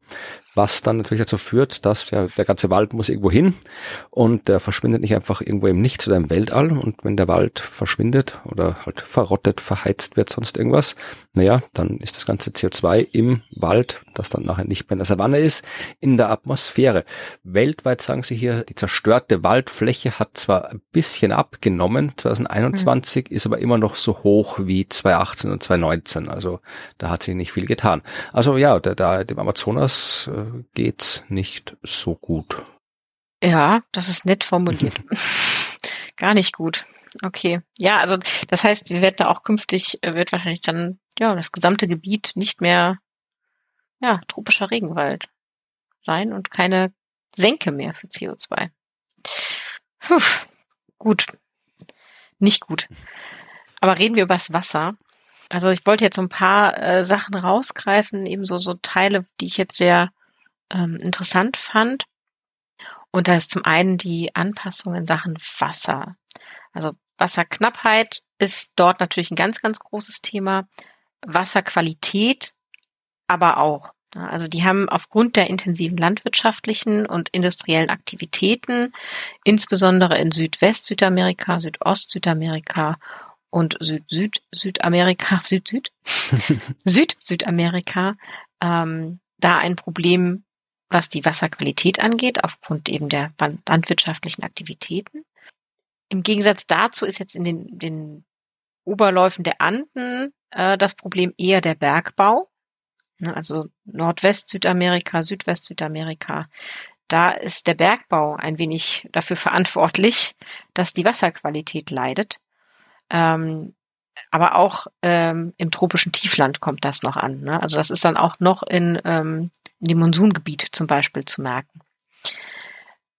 was dann natürlich dazu führt, dass ja der ganze Wald muss irgendwo hin und der verschwindet nicht einfach irgendwo im Nichts oder im Weltall und wenn der Wald verschwindet oder halt verrottet, verheizt wird, sonst irgendwas, naja, dann ist das ganze CO2 im Wald, das dann nachher nicht mehr in der Savanne ist, in der Atmosphäre. Weltweit sagen sie hier, die zerstörte Waldfläche hat zwar ein bisschen abgenommen, 2021 mhm. ist aber immer noch so hoch wie 2018 und 2019, also da hat sich nicht viel getan. Also ja, da, da dem Amazonas äh, geht's nicht so gut. Ja, das ist nett formuliert. Gar nicht gut. Okay. Ja, also das heißt, wir werden da auch künftig, äh, wird wahrscheinlich dann, ja, das gesamte Gebiet nicht mehr, ja, tropischer Regenwald sein und keine Senke mehr für CO2. Puh, gut. Nicht gut. Aber reden wir über das Wasser. Also ich wollte jetzt so ein paar äh, Sachen rausgreifen, eben so, so Teile, die ich jetzt sehr ähm, interessant fand. Und da ist zum einen die Anpassung in Sachen Wasser. Also Wasserknappheit ist dort natürlich ein ganz, ganz großes Thema. Wasserqualität aber auch. Also die haben aufgrund der intensiven landwirtschaftlichen und industriellen Aktivitäten, insbesondere in Südwest-Südamerika, Südost-Südamerika und Süd-Süd-Südamerika, Süd-Süd, Süd-Südamerika, ähm, da ein Problem was die Wasserqualität angeht, aufgrund eben der landwirtschaftlichen Aktivitäten. Im Gegensatz dazu ist jetzt in den, den Oberläufen der Anden äh, das Problem eher der Bergbau. Ne, also Nordwest-Südamerika, Südwest-Südamerika. Da ist der Bergbau ein wenig dafür verantwortlich, dass die Wasserqualität leidet. Ähm, aber auch ähm, im tropischen Tiefland kommt das noch an. Ne? Also das ist dann auch noch in ähm, in dem Monsungebiet zum Beispiel zu merken.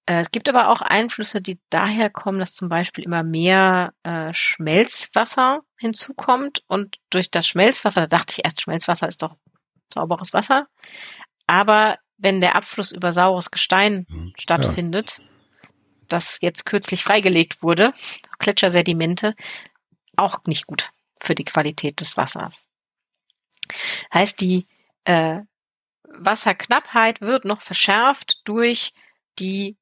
Äh, es gibt aber auch Einflüsse, die daher kommen, dass zum Beispiel immer mehr äh, Schmelzwasser hinzukommt und durch das Schmelzwasser, da dachte ich erst, Schmelzwasser ist doch sauberes Wasser, aber wenn der Abfluss über saures Gestein mhm. stattfindet, ja. das jetzt kürzlich freigelegt wurde, Gletschersedimente, auch nicht gut für die Qualität des Wassers. Heißt, die äh, Wasserknappheit wird noch verschärft durch die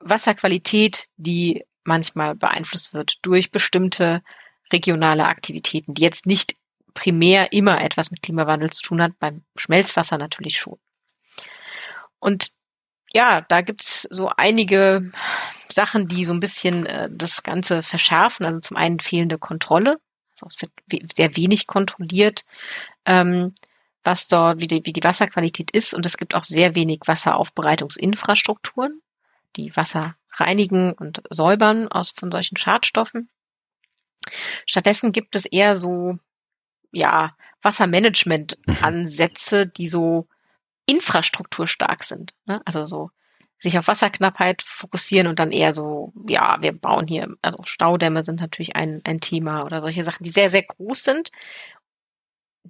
Wasserqualität, die manchmal beeinflusst wird durch bestimmte regionale Aktivitäten, die jetzt nicht primär immer etwas mit Klimawandel zu tun hat, beim Schmelzwasser natürlich schon. Und ja, da gibt's so einige Sachen, die so ein bisschen äh, das Ganze verschärfen. Also zum einen fehlende Kontrolle. Also es wird sehr wenig kontrolliert. Ähm, was dort, wie die, wie die Wasserqualität ist. Und es gibt auch sehr wenig Wasseraufbereitungsinfrastrukturen, die Wasser reinigen und säubern aus von solchen Schadstoffen. Stattdessen gibt es eher so, ja, Wassermanagement-Ansätze, die so infrastrukturstark sind. Ne? Also so sich auf Wasserknappheit fokussieren und dann eher so, ja, wir bauen hier, also Staudämme sind natürlich ein, ein Thema oder solche Sachen, die sehr, sehr groß sind,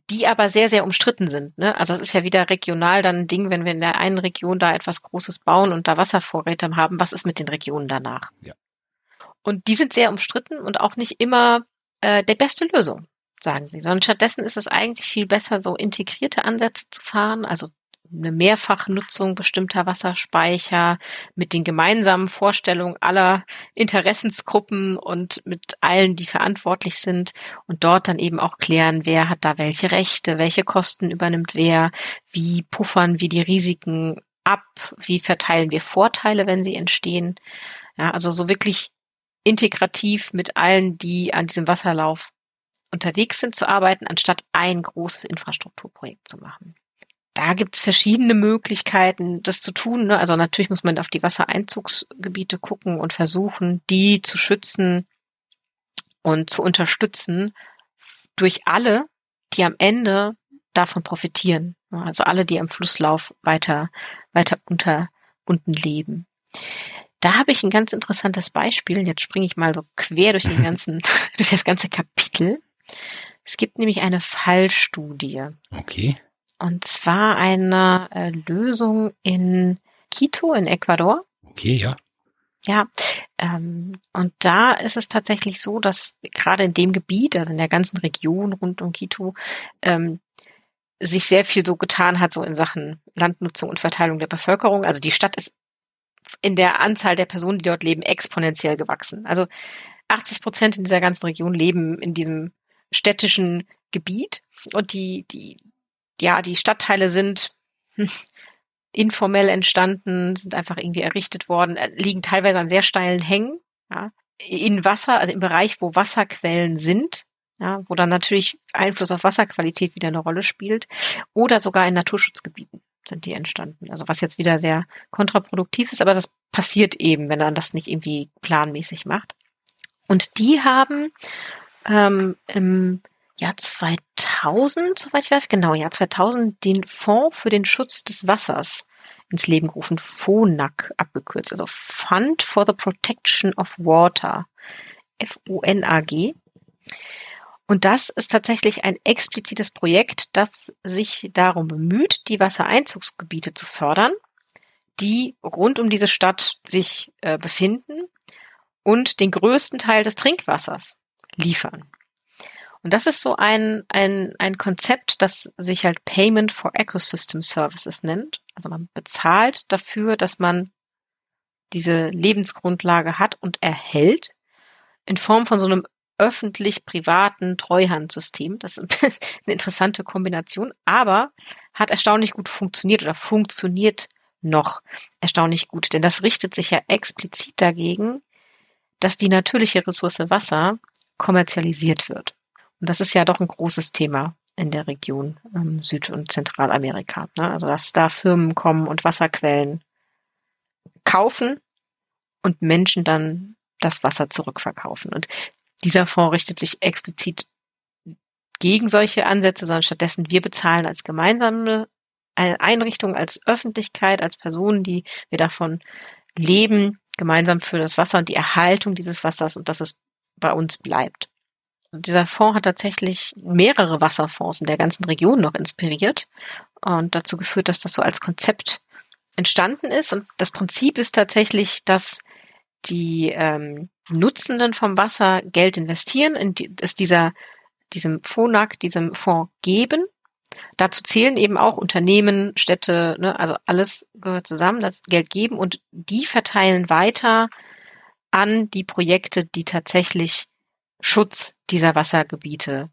die aber sehr, sehr umstritten sind. Ne? Also es ist ja wieder regional dann ein Ding, wenn wir in der einen Region da etwas Großes bauen und da Wasservorräte haben, was ist mit den Regionen danach? Ja. Und die sind sehr umstritten und auch nicht immer äh, der beste Lösung, sagen sie, sondern stattdessen ist es eigentlich viel besser, so integrierte Ansätze zu fahren, also eine Mehrfachnutzung bestimmter Wasserspeicher mit den gemeinsamen Vorstellungen aller Interessensgruppen und mit allen, die verantwortlich sind und dort dann eben auch klären, wer hat da welche Rechte, welche Kosten übernimmt wer, wie puffern wir die Risiken ab, wie verteilen wir Vorteile, wenn sie entstehen. Ja, also so wirklich integrativ mit allen, die an diesem Wasserlauf unterwegs sind, zu arbeiten, anstatt ein großes Infrastrukturprojekt zu machen da gibt's verschiedene Möglichkeiten, das zu tun. Ne? Also natürlich muss man auf die Wassereinzugsgebiete gucken und versuchen, die zu schützen und zu unterstützen durch alle, die am Ende davon profitieren. Also alle, die am Flusslauf weiter, weiter unter, unten leben. Da habe ich ein ganz interessantes Beispiel. Jetzt springe ich mal so quer durch den ganzen, durch das ganze Kapitel. Es gibt nämlich eine Fallstudie. Okay. Und zwar eine äh, Lösung in Quito in Ecuador. Okay, ja. Ja, ähm, und da ist es tatsächlich so, dass gerade in dem Gebiet, also in der ganzen Region rund um Quito, ähm, sich sehr viel so getan hat, so in Sachen Landnutzung und Verteilung der Bevölkerung. Also die Stadt ist in der Anzahl der Personen, die dort leben, exponentiell gewachsen. Also 80 Prozent in dieser ganzen Region leben in diesem städtischen Gebiet und die, die, ja, die Stadtteile sind hm, informell entstanden, sind einfach irgendwie errichtet worden, äh, liegen teilweise an sehr steilen Hängen, ja, in Wasser, also im Bereich, wo Wasserquellen sind, ja, wo dann natürlich Einfluss auf Wasserqualität wieder eine Rolle spielt, oder sogar in Naturschutzgebieten sind die entstanden. Also was jetzt wieder sehr kontraproduktiv ist, aber das passiert eben, wenn man das nicht irgendwie planmäßig macht. Und die haben ähm, im Jahr 2000, soweit ich weiß, genau, Jahr 2000, den Fonds für den Schutz des Wassers ins Leben gerufen, FONAC abgekürzt, also Fund for the Protection of Water, F-O-N-A-G. Und das ist tatsächlich ein explizites Projekt, das sich darum bemüht, die Wassereinzugsgebiete zu fördern, die rund um diese Stadt sich äh, befinden und den größten Teil des Trinkwassers liefern. Und das ist so ein, ein, ein Konzept, das sich halt Payment for Ecosystem Services nennt. Also man bezahlt dafür, dass man diese Lebensgrundlage hat und erhält in Form von so einem öffentlich-privaten Treuhandsystem. Das ist eine interessante Kombination, aber hat erstaunlich gut funktioniert oder funktioniert noch erstaunlich gut, denn das richtet sich ja explizit dagegen, dass die natürliche Ressource Wasser kommerzialisiert wird. Und das ist ja doch ein großes Thema in der Region ähm, Süd- und Zentralamerika. Ne? Also dass da Firmen kommen und Wasserquellen kaufen und Menschen dann das Wasser zurückverkaufen. Und dieser Fonds richtet sich explizit gegen solche Ansätze, sondern stattdessen wir bezahlen als gemeinsame Einrichtung, als Öffentlichkeit, als Personen, die wir davon leben, gemeinsam für das Wasser und die Erhaltung dieses Wassers und dass es bei uns bleibt. Dieser Fonds hat tatsächlich mehrere Wasserfonds in der ganzen Region noch inspiriert und dazu geführt, dass das so als Konzept entstanden ist. Und das Prinzip ist tatsächlich, dass die ähm, Nutzenden vom Wasser Geld investieren, in die, es dieser, diesem FONAC, diesem Fonds geben. Dazu zählen eben auch Unternehmen, Städte, ne, also alles gehört zusammen, das Geld geben und die verteilen weiter an die Projekte, die tatsächlich Schutz dieser Wassergebiete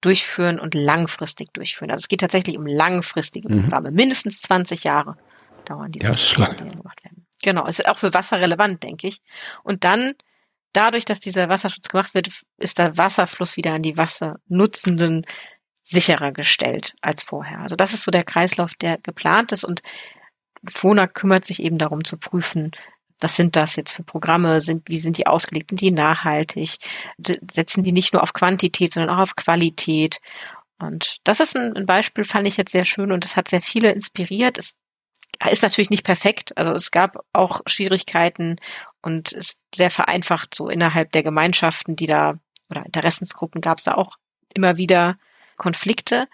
durchführen und langfristig durchführen. Also es geht tatsächlich um langfristige mhm. Programme. Mhm. Mindestens 20 Jahre dauern diese ja, Programme, die gemacht werden. Genau, ist auch für Wasser relevant, denke ich. Und dann, dadurch, dass dieser Wasserschutz gemacht wird, ist der Wasserfluss wieder an die Wassernutzenden sicherer gestellt als vorher. Also das ist so der Kreislauf, der geplant ist und FONA kümmert sich eben darum zu prüfen, was sind das jetzt für Programme, sind, wie sind die ausgelegt, sind die nachhaltig, setzen die nicht nur auf Quantität, sondern auch auf Qualität. Und das ist ein, ein Beispiel, fand ich jetzt sehr schön und das hat sehr viele inspiriert. Es ist natürlich nicht perfekt. Also es gab auch Schwierigkeiten und ist sehr vereinfacht so innerhalb der Gemeinschaften, die da oder Interessensgruppen gab es da auch immer wieder Konflikte.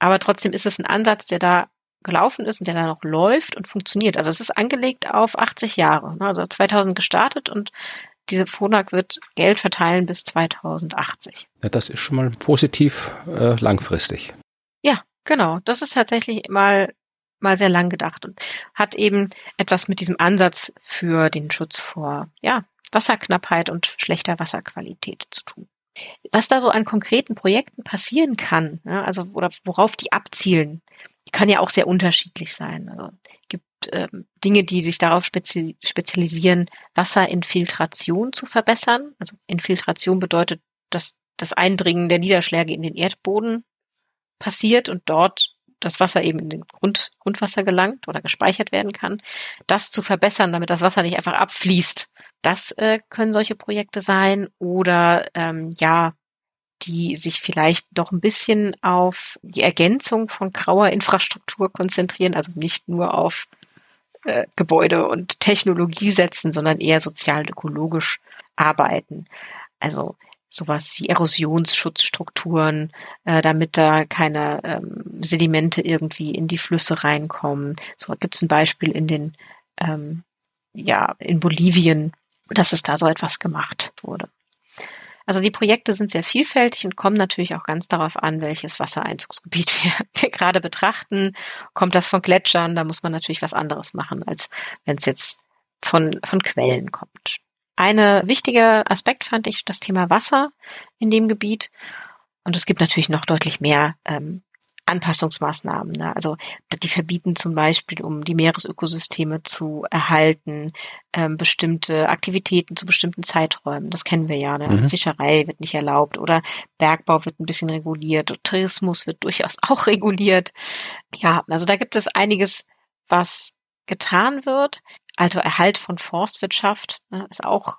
Aber trotzdem ist es ein Ansatz, der da gelaufen ist und der da noch läuft und funktioniert. Also es ist angelegt auf 80 Jahre. Ne? Also 2000 gestartet und diese FONAG wird Geld verteilen bis 2080. Ja, das ist schon mal positiv äh, langfristig. Ja, genau. Das ist tatsächlich mal mal sehr lang gedacht und hat eben etwas mit diesem Ansatz für den Schutz vor ja, Wasserknappheit und schlechter Wasserqualität zu tun. Was da so an konkreten Projekten passieren kann, ja, also oder worauf die abzielen, kann ja auch sehr unterschiedlich sein. Also gibt ähm, Dinge, die sich darauf spezi spezialisieren, Wasserinfiltration zu verbessern. Also Infiltration bedeutet, dass das Eindringen der Niederschläge in den Erdboden passiert und dort das Wasser eben in den Grund, Grundwasser gelangt oder gespeichert werden kann. Das zu verbessern, damit das Wasser nicht einfach abfließt, das äh, können solche Projekte sein. Oder ähm, ja, die sich vielleicht doch ein bisschen auf die Ergänzung von grauer Infrastruktur konzentrieren, also nicht nur auf äh, Gebäude und Technologie setzen, sondern eher sozial-ökologisch arbeiten. Also sowas wie Erosionsschutzstrukturen, äh, damit da keine ähm, Sedimente irgendwie in die Flüsse reinkommen. So gibt es ein Beispiel in den, ähm, ja, in Bolivien, dass es da so etwas gemacht wurde. Also die Projekte sind sehr vielfältig und kommen natürlich auch ganz darauf an, welches Wassereinzugsgebiet wir, wir gerade betrachten. Kommt das von Gletschern, da muss man natürlich was anderes machen, als wenn es jetzt von, von Quellen kommt. Eine wichtige Aspekt fand ich das Thema Wasser in dem Gebiet. Und es gibt natürlich noch deutlich mehr ähm, Anpassungsmaßnahmen. Ne? Also die verbieten zum Beispiel, um die Meeresökosysteme zu erhalten, ähm, bestimmte Aktivitäten zu bestimmten Zeiträumen. Das kennen wir ja. Ne? Also mhm. Fischerei wird nicht erlaubt oder Bergbau wird ein bisschen reguliert. Tourismus wird durchaus auch reguliert. Ja, also da gibt es einiges, was getan wird. Also Erhalt von Forstwirtschaft ne, ist auch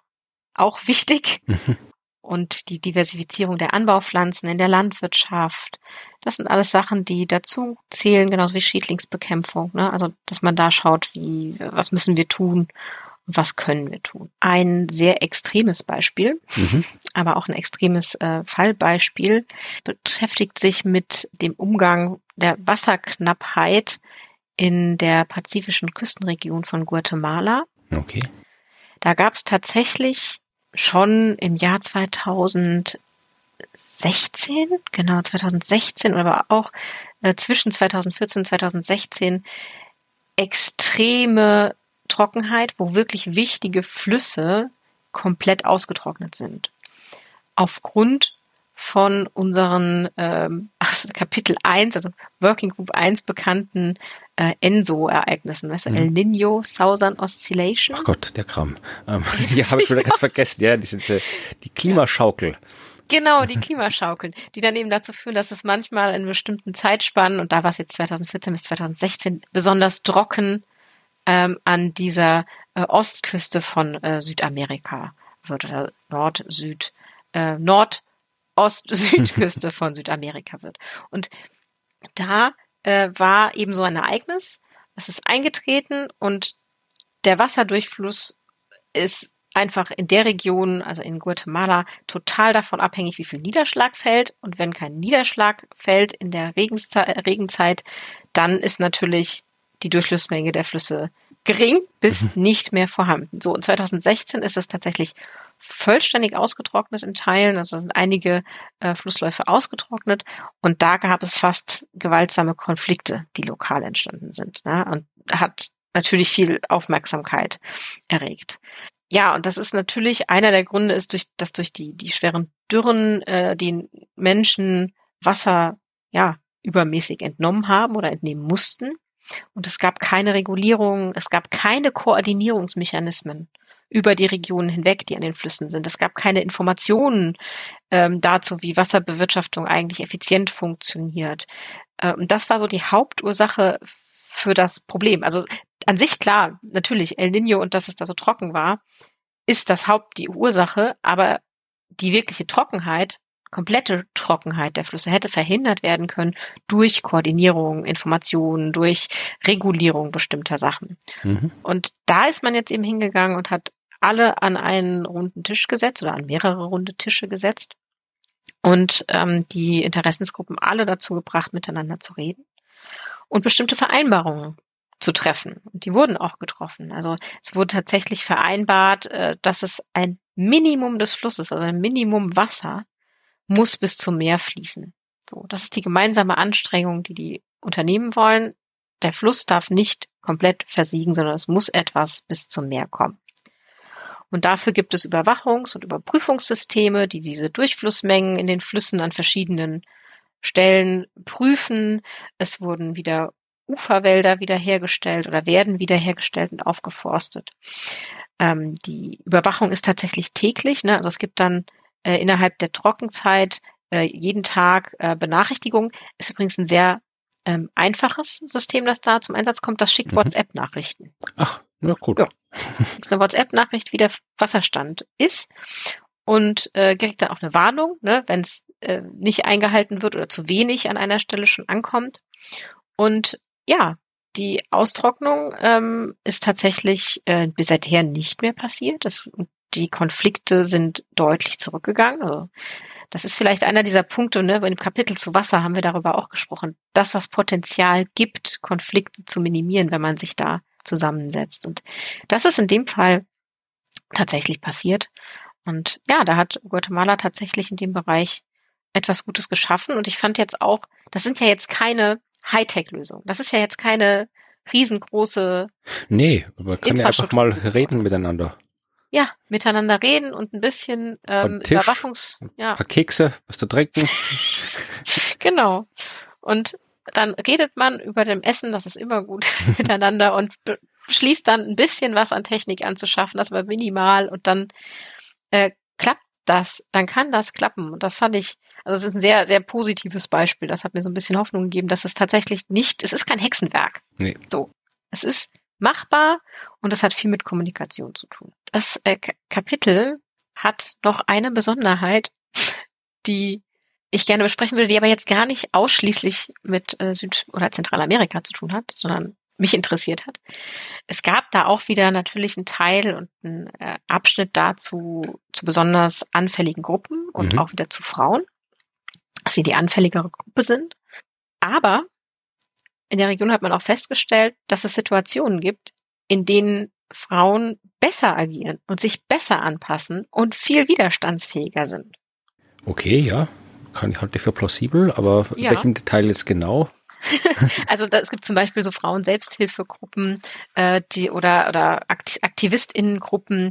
auch wichtig. Mhm und die Diversifizierung der Anbaupflanzen in der Landwirtschaft. Das sind alles Sachen, die dazu zählen, genauso wie Schädlingsbekämpfung. Ne? Also, dass man da schaut, wie, was müssen wir tun und was können wir tun. Ein sehr extremes Beispiel, mhm. aber auch ein extremes äh, Fallbeispiel beschäftigt sich mit dem Umgang der Wasserknappheit in der pazifischen Küstenregion von Guatemala. Okay. Da gab es tatsächlich schon im Jahr 2016, genau 2016, aber auch äh, zwischen 2014 und 2016 extreme Trockenheit, wo wirklich wichtige Flüsse komplett ausgetrocknet sind. Aufgrund von unseren ähm, aus Kapitel 1, also Working Group 1 bekannten äh, ENSO-Ereignissen, weißt du, mhm. El Nino, Southern Oscillation. Ach Gott, der Kram. Ähm, die habe ich wieder ganz vergessen, ja, die sind äh, die Klimaschaukel. Genau, die Klimaschaukeln, die dann eben dazu führen, dass es manchmal in bestimmten Zeitspannen, und da war es jetzt 2014 bis 2016, besonders trocken ähm, an dieser äh, Ostküste von äh, Südamerika wird oder Nord, Süd, äh, Nord, Ost, Südküste von Südamerika wird. Und da äh, war eben so ein Ereignis. Es ist eingetreten und der Wasserdurchfluss ist einfach in der Region, also in Guatemala, total davon abhängig, wie viel Niederschlag fällt. Und wenn kein Niederschlag fällt in der Regenzeit, dann ist natürlich die Durchflussmenge der Flüsse gering bis mhm. nicht mehr vorhanden. So, und 2016 ist es tatsächlich vollständig ausgetrocknet in Teilen. Also sind einige äh, Flussläufe ausgetrocknet und da gab es fast gewaltsame Konflikte, die lokal entstanden sind. Ne? Und hat natürlich viel Aufmerksamkeit erregt. Ja, und das ist natürlich einer der Gründe ist, durch, dass durch die, die schweren Dürren äh, die Menschen Wasser ja übermäßig entnommen haben oder entnehmen mussten. Und es gab keine Regulierung, es gab keine Koordinierungsmechanismen über die Regionen hinweg, die an den Flüssen sind. Es gab keine Informationen ähm, dazu, wie Wasserbewirtschaftung eigentlich effizient funktioniert. Ähm, das war so die Hauptursache für das Problem. Also an sich klar, natürlich El Nino und dass es da so trocken war, ist das Haupt die Ursache, aber die wirkliche Trockenheit, komplette Trockenheit der Flüsse hätte verhindert werden können durch Koordinierung, Informationen, durch Regulierung bestimmter Sachen. Mhm. Und da ist man jetzt eben hingegangen und hat alle an einen runden Tisch gesetzt oder an mehrere runde Tische gesetzt und ähm, die Interessensgruppen alle dazu gebracht, miteinander zu reden und bestimmte Vereinbarungen zu treffen. Und die wurden auch getroffen. Also es wurde tatsächlich vereinbart, äh, dass es ein Minimum des Flusses, also ein Minimum Wasser, muss bis zum Meer fließen. So, das ist die gemeinsame Anstrengung, die die Unternehmen wollen. Der Fluss darf nicht komplett versiegen, sondern es muss etwas bis zum Meer kommen. Und dafür gibt es Überwachungs- und Überprüfungssysteme, die diese Durchflussmengen in den Flüssen an verschiedenen Stellen prüfen. Es wurden wieder Uferwälder wiederhergestellt oder werden wiederhergestellt und aufgeforstet. Ähm, die Überwachung ist tatsächlich täglich. Ne? Also es gibt dann äh, innerhalb der Trockenzeit äh, jeden Tag äh, Benachrichtigungen. Ist übrigens ein sehr ähm, einfaches System, das da zum Einsatz kommt. Das schickt mhm. WhatsApp-Nachrichten. Ach, na gut. Ja. eine WhatsApp-Nachricht, wie der Wasserstand ist und äh, kriegt dann auch eine Warnung, ne, wenn es äh, nicht eingehalten wird oder zu wenig an einer Stelle schon ankommt. Und ja, die Austrocknung ähm, ist tatsächlich äh, bis seither nicht mehr passiert. Das, die Konflikte sind deutlich zurückgegangen. Also, das ist vielleicht einer dieser Punkte, ne, im Kapitel zu Wasser haben wir darüber auch gesprochen, dass das Potenzial gibt, Konflikte zu minimieren, wenn man sich da zusammensetzt. Und das ist in dem Fall tatsächlich passiert. Und ja, da hat Guatemala tatsächlich in dem Bereich etwas Gutes geschaffen. Und ich fand jetzt auch, das sind ja jetzt keine Hightech-Lösung. Das ist ja jetzt keine riesengroße. Nee, man kann ja einfach mal reden miteinander. Ja, miteinander reden und ein bisschen ähm, Tisch, Überwachungs. Ja. Ein paar Kekse, was zu trinken. genau. Und dann redet man über dem Essen, das ist immer gut miteinander und beschließt dann ein bisschen was an Technik anzuschaffen, das war minimal und dann äh, klappt das, dann kann das klappen. Und das fand ich, also es ist ein sehr, sehr positives Beispiel. Das hat mir so ein bisschen Hoffnung gegeben, dass es tatsächlich nicht, es ist kein Hexenwerk. Nee. So. Es ist machbar und es hat viel mit Kommunikation zu tun. Das äh, Kapitel hat noch eine Besonderheit, die ich gerne besprechen würde, die aber jetzt gar nicht ausschließlich mit äh, Süd- oder Zentralamerika zu tun hat, sondern mich interessiert hat. Es gab da auch wieder natürlich einen Teil und einen äh, Abschnitt dazu zu besonders anfälligen Gruppen und mhm. auch wieder zu Frauen, dass sie die anfälligere Gruppe sind. Aber in der Region hat man auch festgestellt, dass es Situationen gibt, in denen Frauen besser agieren und sich besser anpassen und viel widerstandsfähiger sind. Okay, ja, kann ich halte ich für plausibel, aber ja. welchen Detail jetzt genau? also da, es gibt zum Beispiel so Frauen-Selbsthilfegruppen äh, die, oder, oder AktivistInnengruppen,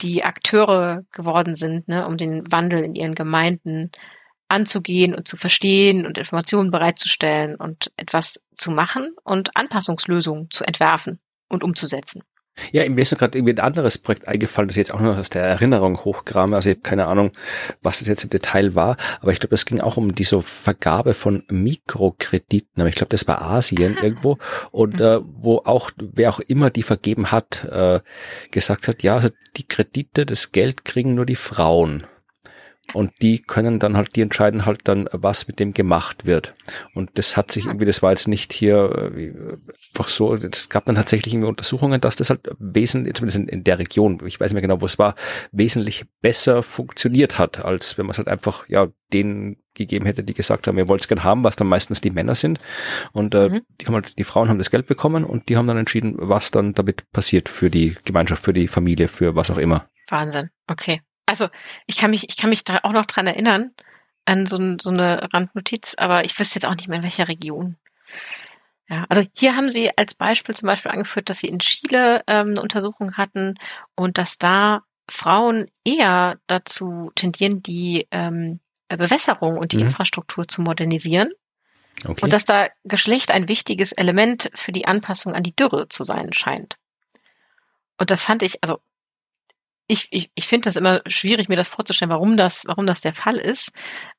die Akteure geworden sind, ne, um den Wandel in ihren Gemeinden anzugehen und zu verstehen und Informationen bereitzustellen und etwas zu machen und Anpassungslösungen zu entwerfen und umzusetzen. Ja, mir ist noch gerade irgendwie ein anderes Projekt eingefallen, das ich jetzt auch noch aus der Erinnerung hochgrame. Also ich habe keine Ahnung, was das jetzt im Detail war, aber ich glaube, das ging auch um diese Vergabe von Mikrokrediten. Aber ich glaube, das war Asien Aha. irgendwo und äh, wo auch wer auch immer die vergeben hat, äh, gesagt hat, ja, also die Kredite, das Geld kriegen nur die Frauen und die können dann halt, die entscheiden halt dann, was mit dem gemacht wird. Und das hat sich irgendwie, das war jetzt nicht hier äh, einfach so, es gab dann tatsächlich irgendwie Untersuchungen, dass das halt wesentlich, zumindest in, in der Region, ich weiß nicht mehr genau, wo es war, wesentlich besser funktioniert hat, als wenn man es halt einfach, ja, denen gegeben hätte, die gesagt haben, ihr wollt es gern haben, was dann meistens die Männer sind. Und äh, mhm. die haben halt, die Frauen haben das Geld bekommen und die haben dann entschieden, was dann damit passiert für die Gemeinschaft, für die Familie, für was auch immer. Wahnsinn. Okay. Also ich kann mich, ich kann mich da auch noch dran erinnern, an so, so eine Randnotiz, aber ich wüsste jetzt auch nicht mehr in welcher Region. Ja, also hier haben sie als Beispiel zum Beispiel angeführt, dass sie in Chile ähm, eine Untersuchung hatten und dass da Frauen eher dazu tendieren, die ähm, Bewässerung und die mhm. Infrastruktur zu modernisieren. Okay. Und dass da Geschlecht ein wichtiges Element für die Anpassung an die Dürre zu sein scheint. Und das fand ich, also ich, ich, ich finde das immer schwierig, mir das vorzustellen, warum das, warum das der Fall ist.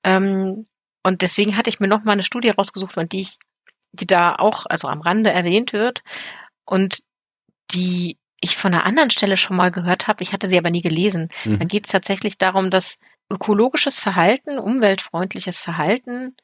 Ähm, und deswegen hatte ich mir noch mal eine Studie rausgesucht, die ich, die da auch, also am Rande erwähnt wird. Und die ich von einer anderen Stelle schon mal gehört habe. Ich hatte sie aber nie gelesen. Mhm. Da geht es tatsächlich darum, dass ökologisches Verhalten, umweltfreundliches Verhalten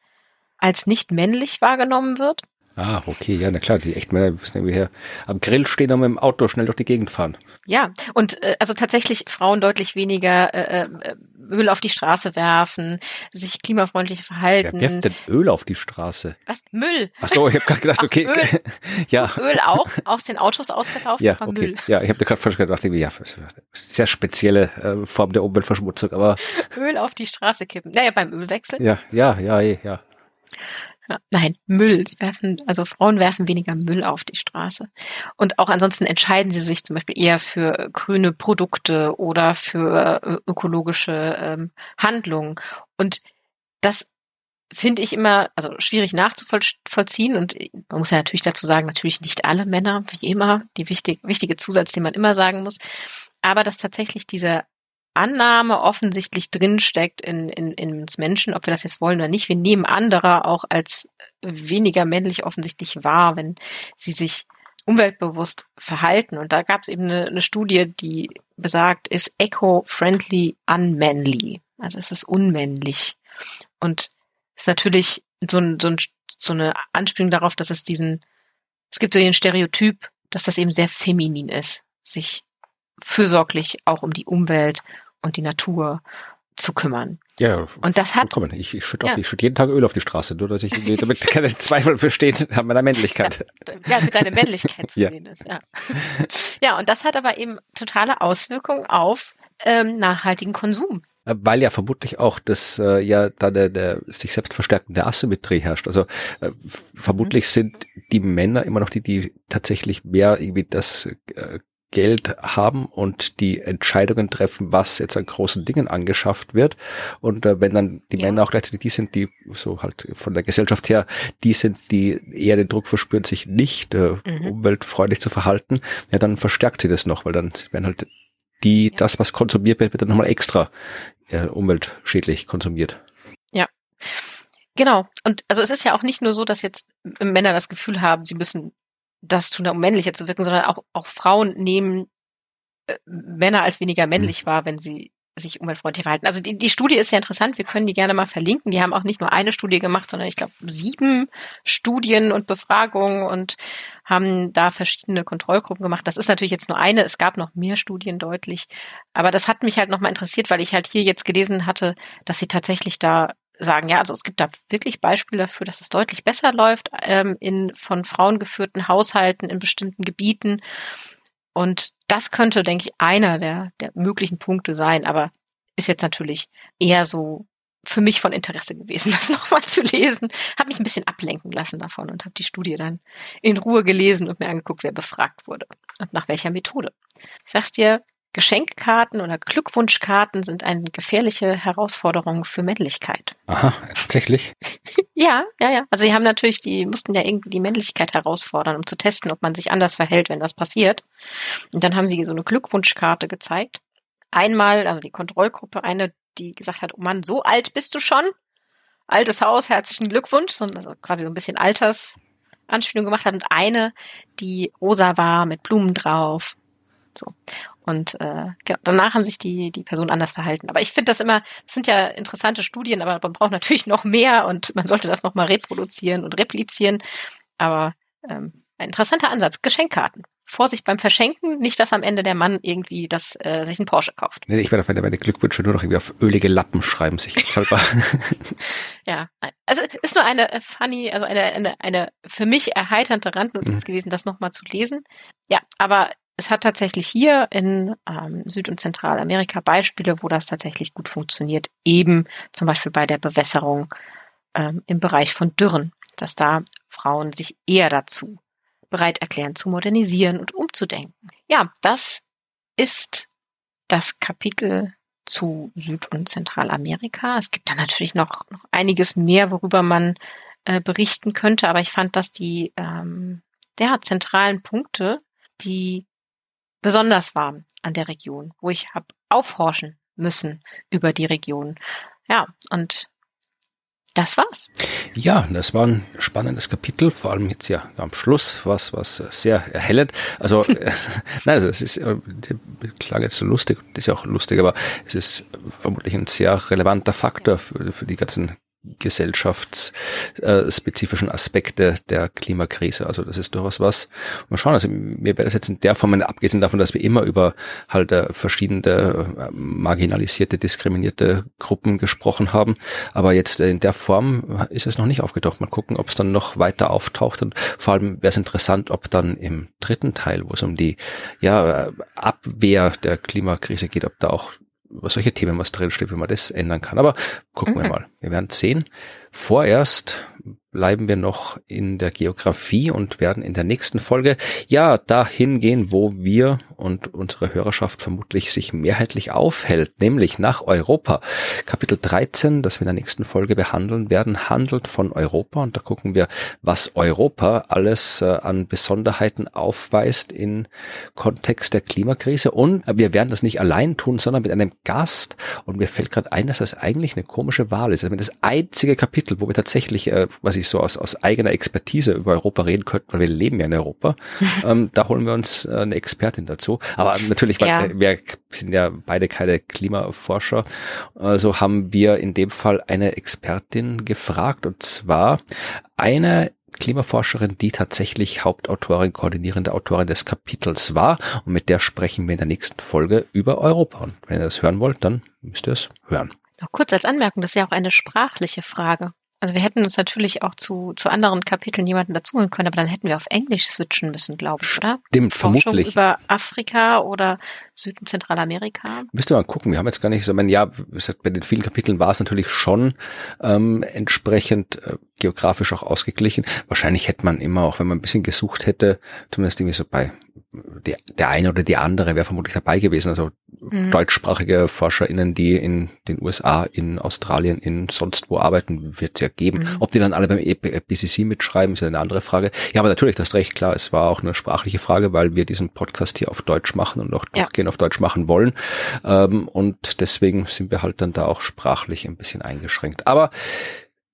als nicht männlich wahrgenommen wird. Ah, okay, ja, na klar, die echten Männer müssen irgendwie her am Grill stehen und mit dem Auto schnell durch die Gegend fahren. Ja, und äh, also tatsächlich Frauen deutlich weniger äh, äh, Öl auf die Straße werfen, sich klimafreundlich verhalten. Wer wirft denn Öl auf die Straße? Was? Müll. Ach so, ich habe gerade gedacht, okay. Öl. ja. Öl auch aus den Autos ausgelaufen, ja, okay. Müll. Ja, ich habe gerade falsch gedacht, ja, sehr spezielle äh, Form der Umweltverschmutzung, aber Öl auf die Straße kippen. Naja, beim Ölwechsel. Ja, ja, ja, ja. Nein, Müll. Sie werfen, also Frauen werfen weniger Müll auf die Straße. Und auch ansonsten entscheiden sie sich zum Beispiel eher für grüne Produkte oder für äh, ökologische ähm, Handlungen. Und das finde ich immer, also schwierig nachzuvollziehen. Und man muss ja natürlich dazu sagen, natürlich nicht alle Männer, wie immer, die wichtig, wichtige Zusatz, den man immer sagen muss. Aber dass tatsächlich dieser Annahme offensichtlich drinsteckt in, in, in uns Menschen, ob wir das jetzt wollen oder nicht. Wir nehmen andere auch als weniger männlich offensichtlich wahr, wenn sie sich umweltbewusst verhalten. Und da gab es eben eine, eine Studie, die besagt, ist eco-friendly unmanly. Also es ist unmännlich. Und ist natürlich so, ein, so, ein, so eine Anspielung darauf, dass es diesen, es gibt so den Stereotyp, dass das eben sehr feminin ist, sich fürsorglich auch um die Umwelt und die Natur zu kümmern. Ja, und das hat. Komm, ich, ich schütte ja. ich schütte jeden Tag Öl auf die Straße, nur dass ich damit keine Zweifel besteht an meiner Männlichkeit. Ja, mit deiner Männlichkeit zu ja. sehen ist. Ja. ja, und das hat aber eben totale Auswirkungen auf ähm, nachhaltigen Konsum. Weil ja vermutlich auch das äh, ja da der, der sich selbst verstärkende Asymmetrie herrscht. Also äh, vermutlich mhm. sind die Männer immer noch die, die tatsächlich mehr irgendwie das äh, Geld haben und die Entscheidungen treffen, was jetzt an großen Dingen angeschafft wird. Und äh, wenn dann die ja. Männer auch gleichzeitig die sind, die so halt von der Gesellschaft her, die sind, die eher den Druck verspüren, sich nicht äh, mhm. umweltfreundlich zu verhalten, ja, dann verstärkt sie das noch, weil dann werden halt die, ja. das, was konsumiert wird, wird dann nochmal extra äh, umweltschädlich konsumiert. Ja. Genau. Und also es ist ja auch nicht nur so, dass jetzt Männer das Gefühl haben, sie müssen das tun, um männlicher zu wirken, sondern auch, auch Frauen nehmen äh, Männer als weniger männlich mhm. wahr, wenn sie sich umweltfreundlich verhalten. Also die, die Studie ist ja interessant, wir können die gerne mal verlinken. Die haben auch nicht nur eine Studie gemacht, sondern ich glaube sieben Studien und Befragungen und haben da verschiedene Kontrollgruppen gemacht. Das ist natürlich jetzt nur eine, es gab noch mehr Studien deutlich. Aber das hat mich halt nochmal interessiert, weil ich halt hier jetzt gelesen hatte, dass sie tatsächlich da sagen, ja, also es gibt da wirklich Beispiele dafür, dass es deutlich besser läuft ähm, in von Frauen geführten Haushalten in bestimmten Gebieten. Und das könnte, denke ich, einer der, der möglichen Punkte sein, aber ist jetzt natürlich eher so für mich von Interesse gewesen, das nochmal zu lesen. Habe mich ein bisschen ablenken lassen davon und habe die Studie dann in Ruhe gelesen und mir angeguckt, wer befragt wurde und nach welcher Methode. Ich sag's dir, Geschenkkarten oder Glückwunschkarten sind eine gefährliche Herausforderung für Männlichkeit. Aha, tatsächlich? ja, ja, ja. Also sie haben natürlich, die mussten ja irgendwie die Männlichkeit herausfordern, um zu testen, ob man sich anders verhält, wenn das passiert. Und dann haben sie so eine Glückwunschkarte gezeigt. Einmal, also die Kontrollgruppe, eine, die gesagt hat, oh Mann, so alt bist du schon? Altes Haus, herzlichen Glückwunsch, so, also quasi so ein bisschen Altersanspielung gemacht hat. Und eine, die rosa war, mit Blumen drauf. So. Und äh, genau, danach haben sich die, die Personen anders verhalten. Aber ich finde das immer, das sind ja interessante Studien, aber man braucht natürlich noch mehr und man sollte das nochmal reproduzieren und replizieren. Aber ähm, ein interessanter Ansatz. Geschenkkarten. Vorsicht beim Verschenken, nicht, dass am Ende der Mann irgendwie das, äh, sich einen Porsche kauft. Nee, ich werde meine, meine Glückwünsche nur noch irgendwie auf ölige Lappen schreiben, sich halber. ja. Also ist nur eine funny, also eine, eine, eine für mich erheiternde Randnotiz mhm. gewesen, das nochmal zu lesen. Ja, aber es hat tatsächlich hier in ähm, Süd- und Zentralamerika Beispiele, wo das tatsächlich gut funktioniert. Eben zum Beispiel bei der Bewässerung ähm, im Bereich von Dürren, dass da Frauen sich eher dazu bereit erklären, zu modernisieren und umzudenken. Ja, das ist das Kapitel zu Süd- und Zentralamerika. Es gibt da natürlich noch, noch einiges mehr, worüber man äh, berichten könnte, aber ich fand, dass die ähm, der zentralen Punkte, die besonders warm an der Region, wo ich habe aufhorchen müssen über die Region. Ja, und das war's. Ja, das war ein spannendes Kapitel, vor allem jetzt ja am Schluss, was, was sehr erhellend. Also, äh, nein, also es ist, äh, klang jetzt so lustig, das ist ja auch lustig, aber es ist vermutlich ein sehr relevanter Faktor für, für die ganzen gesellschaftsspezifischen Aspekte der Klimakrise. Also das ist durchaus was. Mal schauen, also mir wäre das jetzt in der Form, abgesehen davon, dass wir immer über halt äh, verschiedene äh, marginalisierte, diskriminierte Gruppen gesprochen haben, aber jetzt in der Form ist es noch nicht aufgetaucht. Mal gucken, ob es dann noch weiter auftaucht und vor allem wäre es interessant, ob dann im dritten Teil, wo es um die ja, Abwehr der Klimakrise geht, ob da auch über solche Themen was drinsteht, wie man das ändern kann. Aber gucken mhm. wir mal. Wir werden sehen. Vorerst bleiben wir noch in der Geografie und werden in der nächsten Folge ja dahin gehen, wo wir und unsere Hörerschaft vermutlich sich mehrheitlich aufhält, nämlich nach Europa. Kapitel 13, das wir in der nächsten Folge behandeln werden, handelt von Europa und da gucken wir, was Europa alles äh, an Besonderheiten aufweist in Kontext der Klimakrise und wir werden das nicht allein tun, sondern mit einem Gast und mir fällt gerade ein, dass das eigentlich eine komische Wahl ist. Also das einzige Kapitel, wo wir tatsächlich, äh, was ich so aus, aus eigener Expertise über Europa reden könnten, weil wir leben ja in Europa, ähm, da holen wir uns äh, eine Expertin dazu. Aber natürlich, ja. weil wir sind ja beide keine Klimaforscher, also haben wir in dem Fall eine Expertin gefragt und zwar eine Klimaforscherin, die tatsächlich Hauptautorin, koordinierende Autorin des Kapitels war. Und mit der sprechen wir in der nächsten Folge über Europa. Und wenn ihr das hören wollt, dann müsst ihr es hören. Noch kurz als Anmerkung, das ist ja auch eine sprachliche Frage. Also wir hätten uns natürlich auch zu, zu anderen Kapiteln jemanden dazuholen können, aber dann hätten wir auf Englisch switchen müssen, glaube ich, oder? Stimmt, Forschung vermutlich. über Afrika oder Süd- und Zentralamerika. Müsste man gucken, wir haben jetzt gar nicht so, ich meine, ja, bei den vielen Kapiteln war es natürlich schon ähm, entsprechend äh, geografisch auch ausgeglichen. Wahrscheinlich hätte man immer, auch wenn man ein bisschen gesucht hätte, zumindest irgendwie so bei der, der eine oder die andere wäre vermutlich dabei gewesen. Also mhm. deutschsprachige ForscherInnen, die in den USA, in Australien, in sonst wo arbeiten, wird es ja geben. Mhm. Ob die dann alle beim BCC mitschreiben, ist ja eine andere Frage. Ja, aber natürlich, das ist recht klar. Es war auch eine sprachliche Frage, weil wir diesen Podcast hier auf Deutsch machen und auch ja. durchgehend auf Deutsch machen wollen. Ähm, und deswegen sind wir halt dann da auch sprachlich ein bisschen eingeschränkt. Aber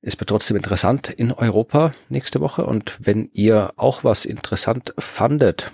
es wird trotzdem interessant in Europa nächste Woche. Und wenn ihr auch was interessant fandet,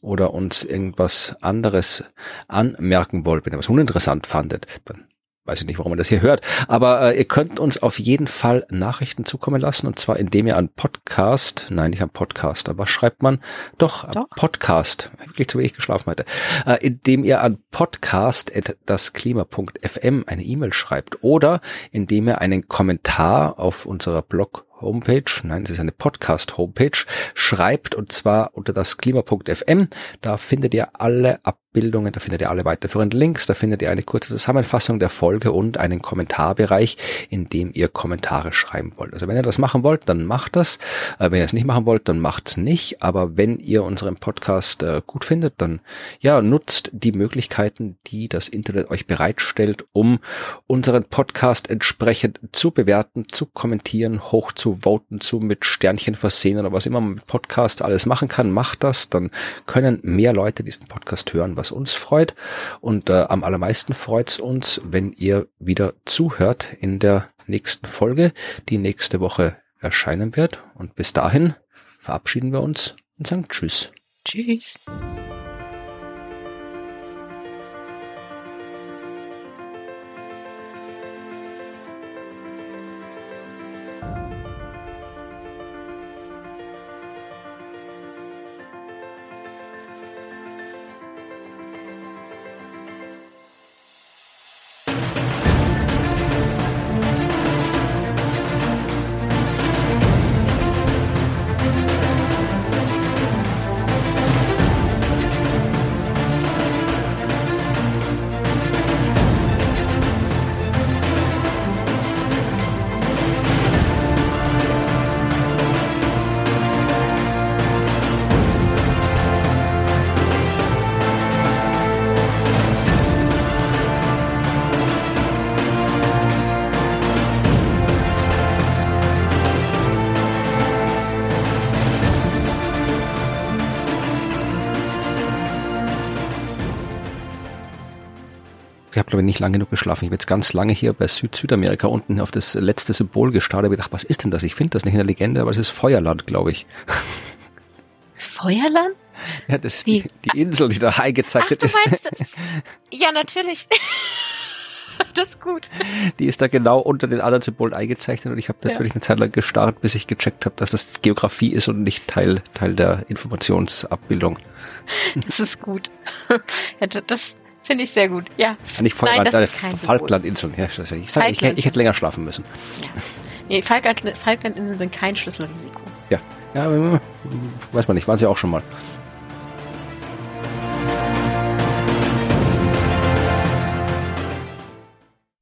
oder uns irgendwas anderes anmerken wollt, wenn ihr was uninteressant fandet, dann weiß ich nicht, warum man das hier hört, aber äh, ihr könnt uns auf jeden Fall Nachrichten zukommen lassen und zwar indem ihr an Podcast, nein, nicht an Podcast, aber schreibt man? Doch, Doch. Podcast, wirklich zu wenig geschlafen heute, äh, indem ihr an podcast.dasklima.fm eine E-Mail schreibt oder indem ihr einen Kommentar auf unserer Blog Homepage, nein, es ist eine Podcast-Homepage, schreibt und zwar unter das Klima.fm. Da findet ihr alle Ab Abbildungen, da findet ihr alle weiterführenden Links, da findet ihr eine kurze Zusammenfassung der Folge und einen Kommentarbereich, in dem ihr Kommentare schreiben wollt. Also wenn ihr das machen wollt, dann macht das. Äh, wenn ihr es nicht machen wollt, dann macht's nicht. Aber wenn ihr unseren Podcast äh, gut findet, dann ja, nutzt die Möglichkeiten, die das Internet euch bereitstellt, um unseren Podcast entsprechend zu bewerten, zu kommentieren, hoch zu voten, zu mit Sternchen versehen oder was immer man mit Podcast alles machen kann, macht das. Dann können mehr Leute diesen Podcast hören was uns freut. Und äh, am allermeisten freut es uns, wenn ihr wieder zuhört in der nächsten Folge, die nächste Woche erscheinen wird. Und bis dahin verabschieden wir uns und sagen Tschüss. Tschüss. Lange genug geschlafen. Ich habe jetzt ganz lange hier bei Süd-Südamerika unten auf das letzte Symbol gestartet. Ich gedacht, was ist denn das? Ich finde das nicht in der Legende, aber es ist Feuerland, glaube ich. Feuerland? Ja, das ist die, die, Insel, die da eingezeichnet Ach, du meinst, ist. Ja, natürlich. das ist gut. Die ist da genau unter den anderen Symbolen eingezeichnet und ich habe natürlich ja. eine Zeit lang gestarrt, bis ich gecheckt habe, dass das Geografie ist und nicht Teil, Teil der Informationsabbildung. Das ist gut. Ja, das finde ich sehr gut. Ja. Nicht Feuerland, Nein, kein Falklandinseln. Ja, ich, sag, ich, ich, ich hätte länger schlafen müssen. Ja. Nee, Falkland, Falklandinseln sind kein Schlüsselrisiko. Ja. Ja, weiß man nicht, waren sie auch schon mal.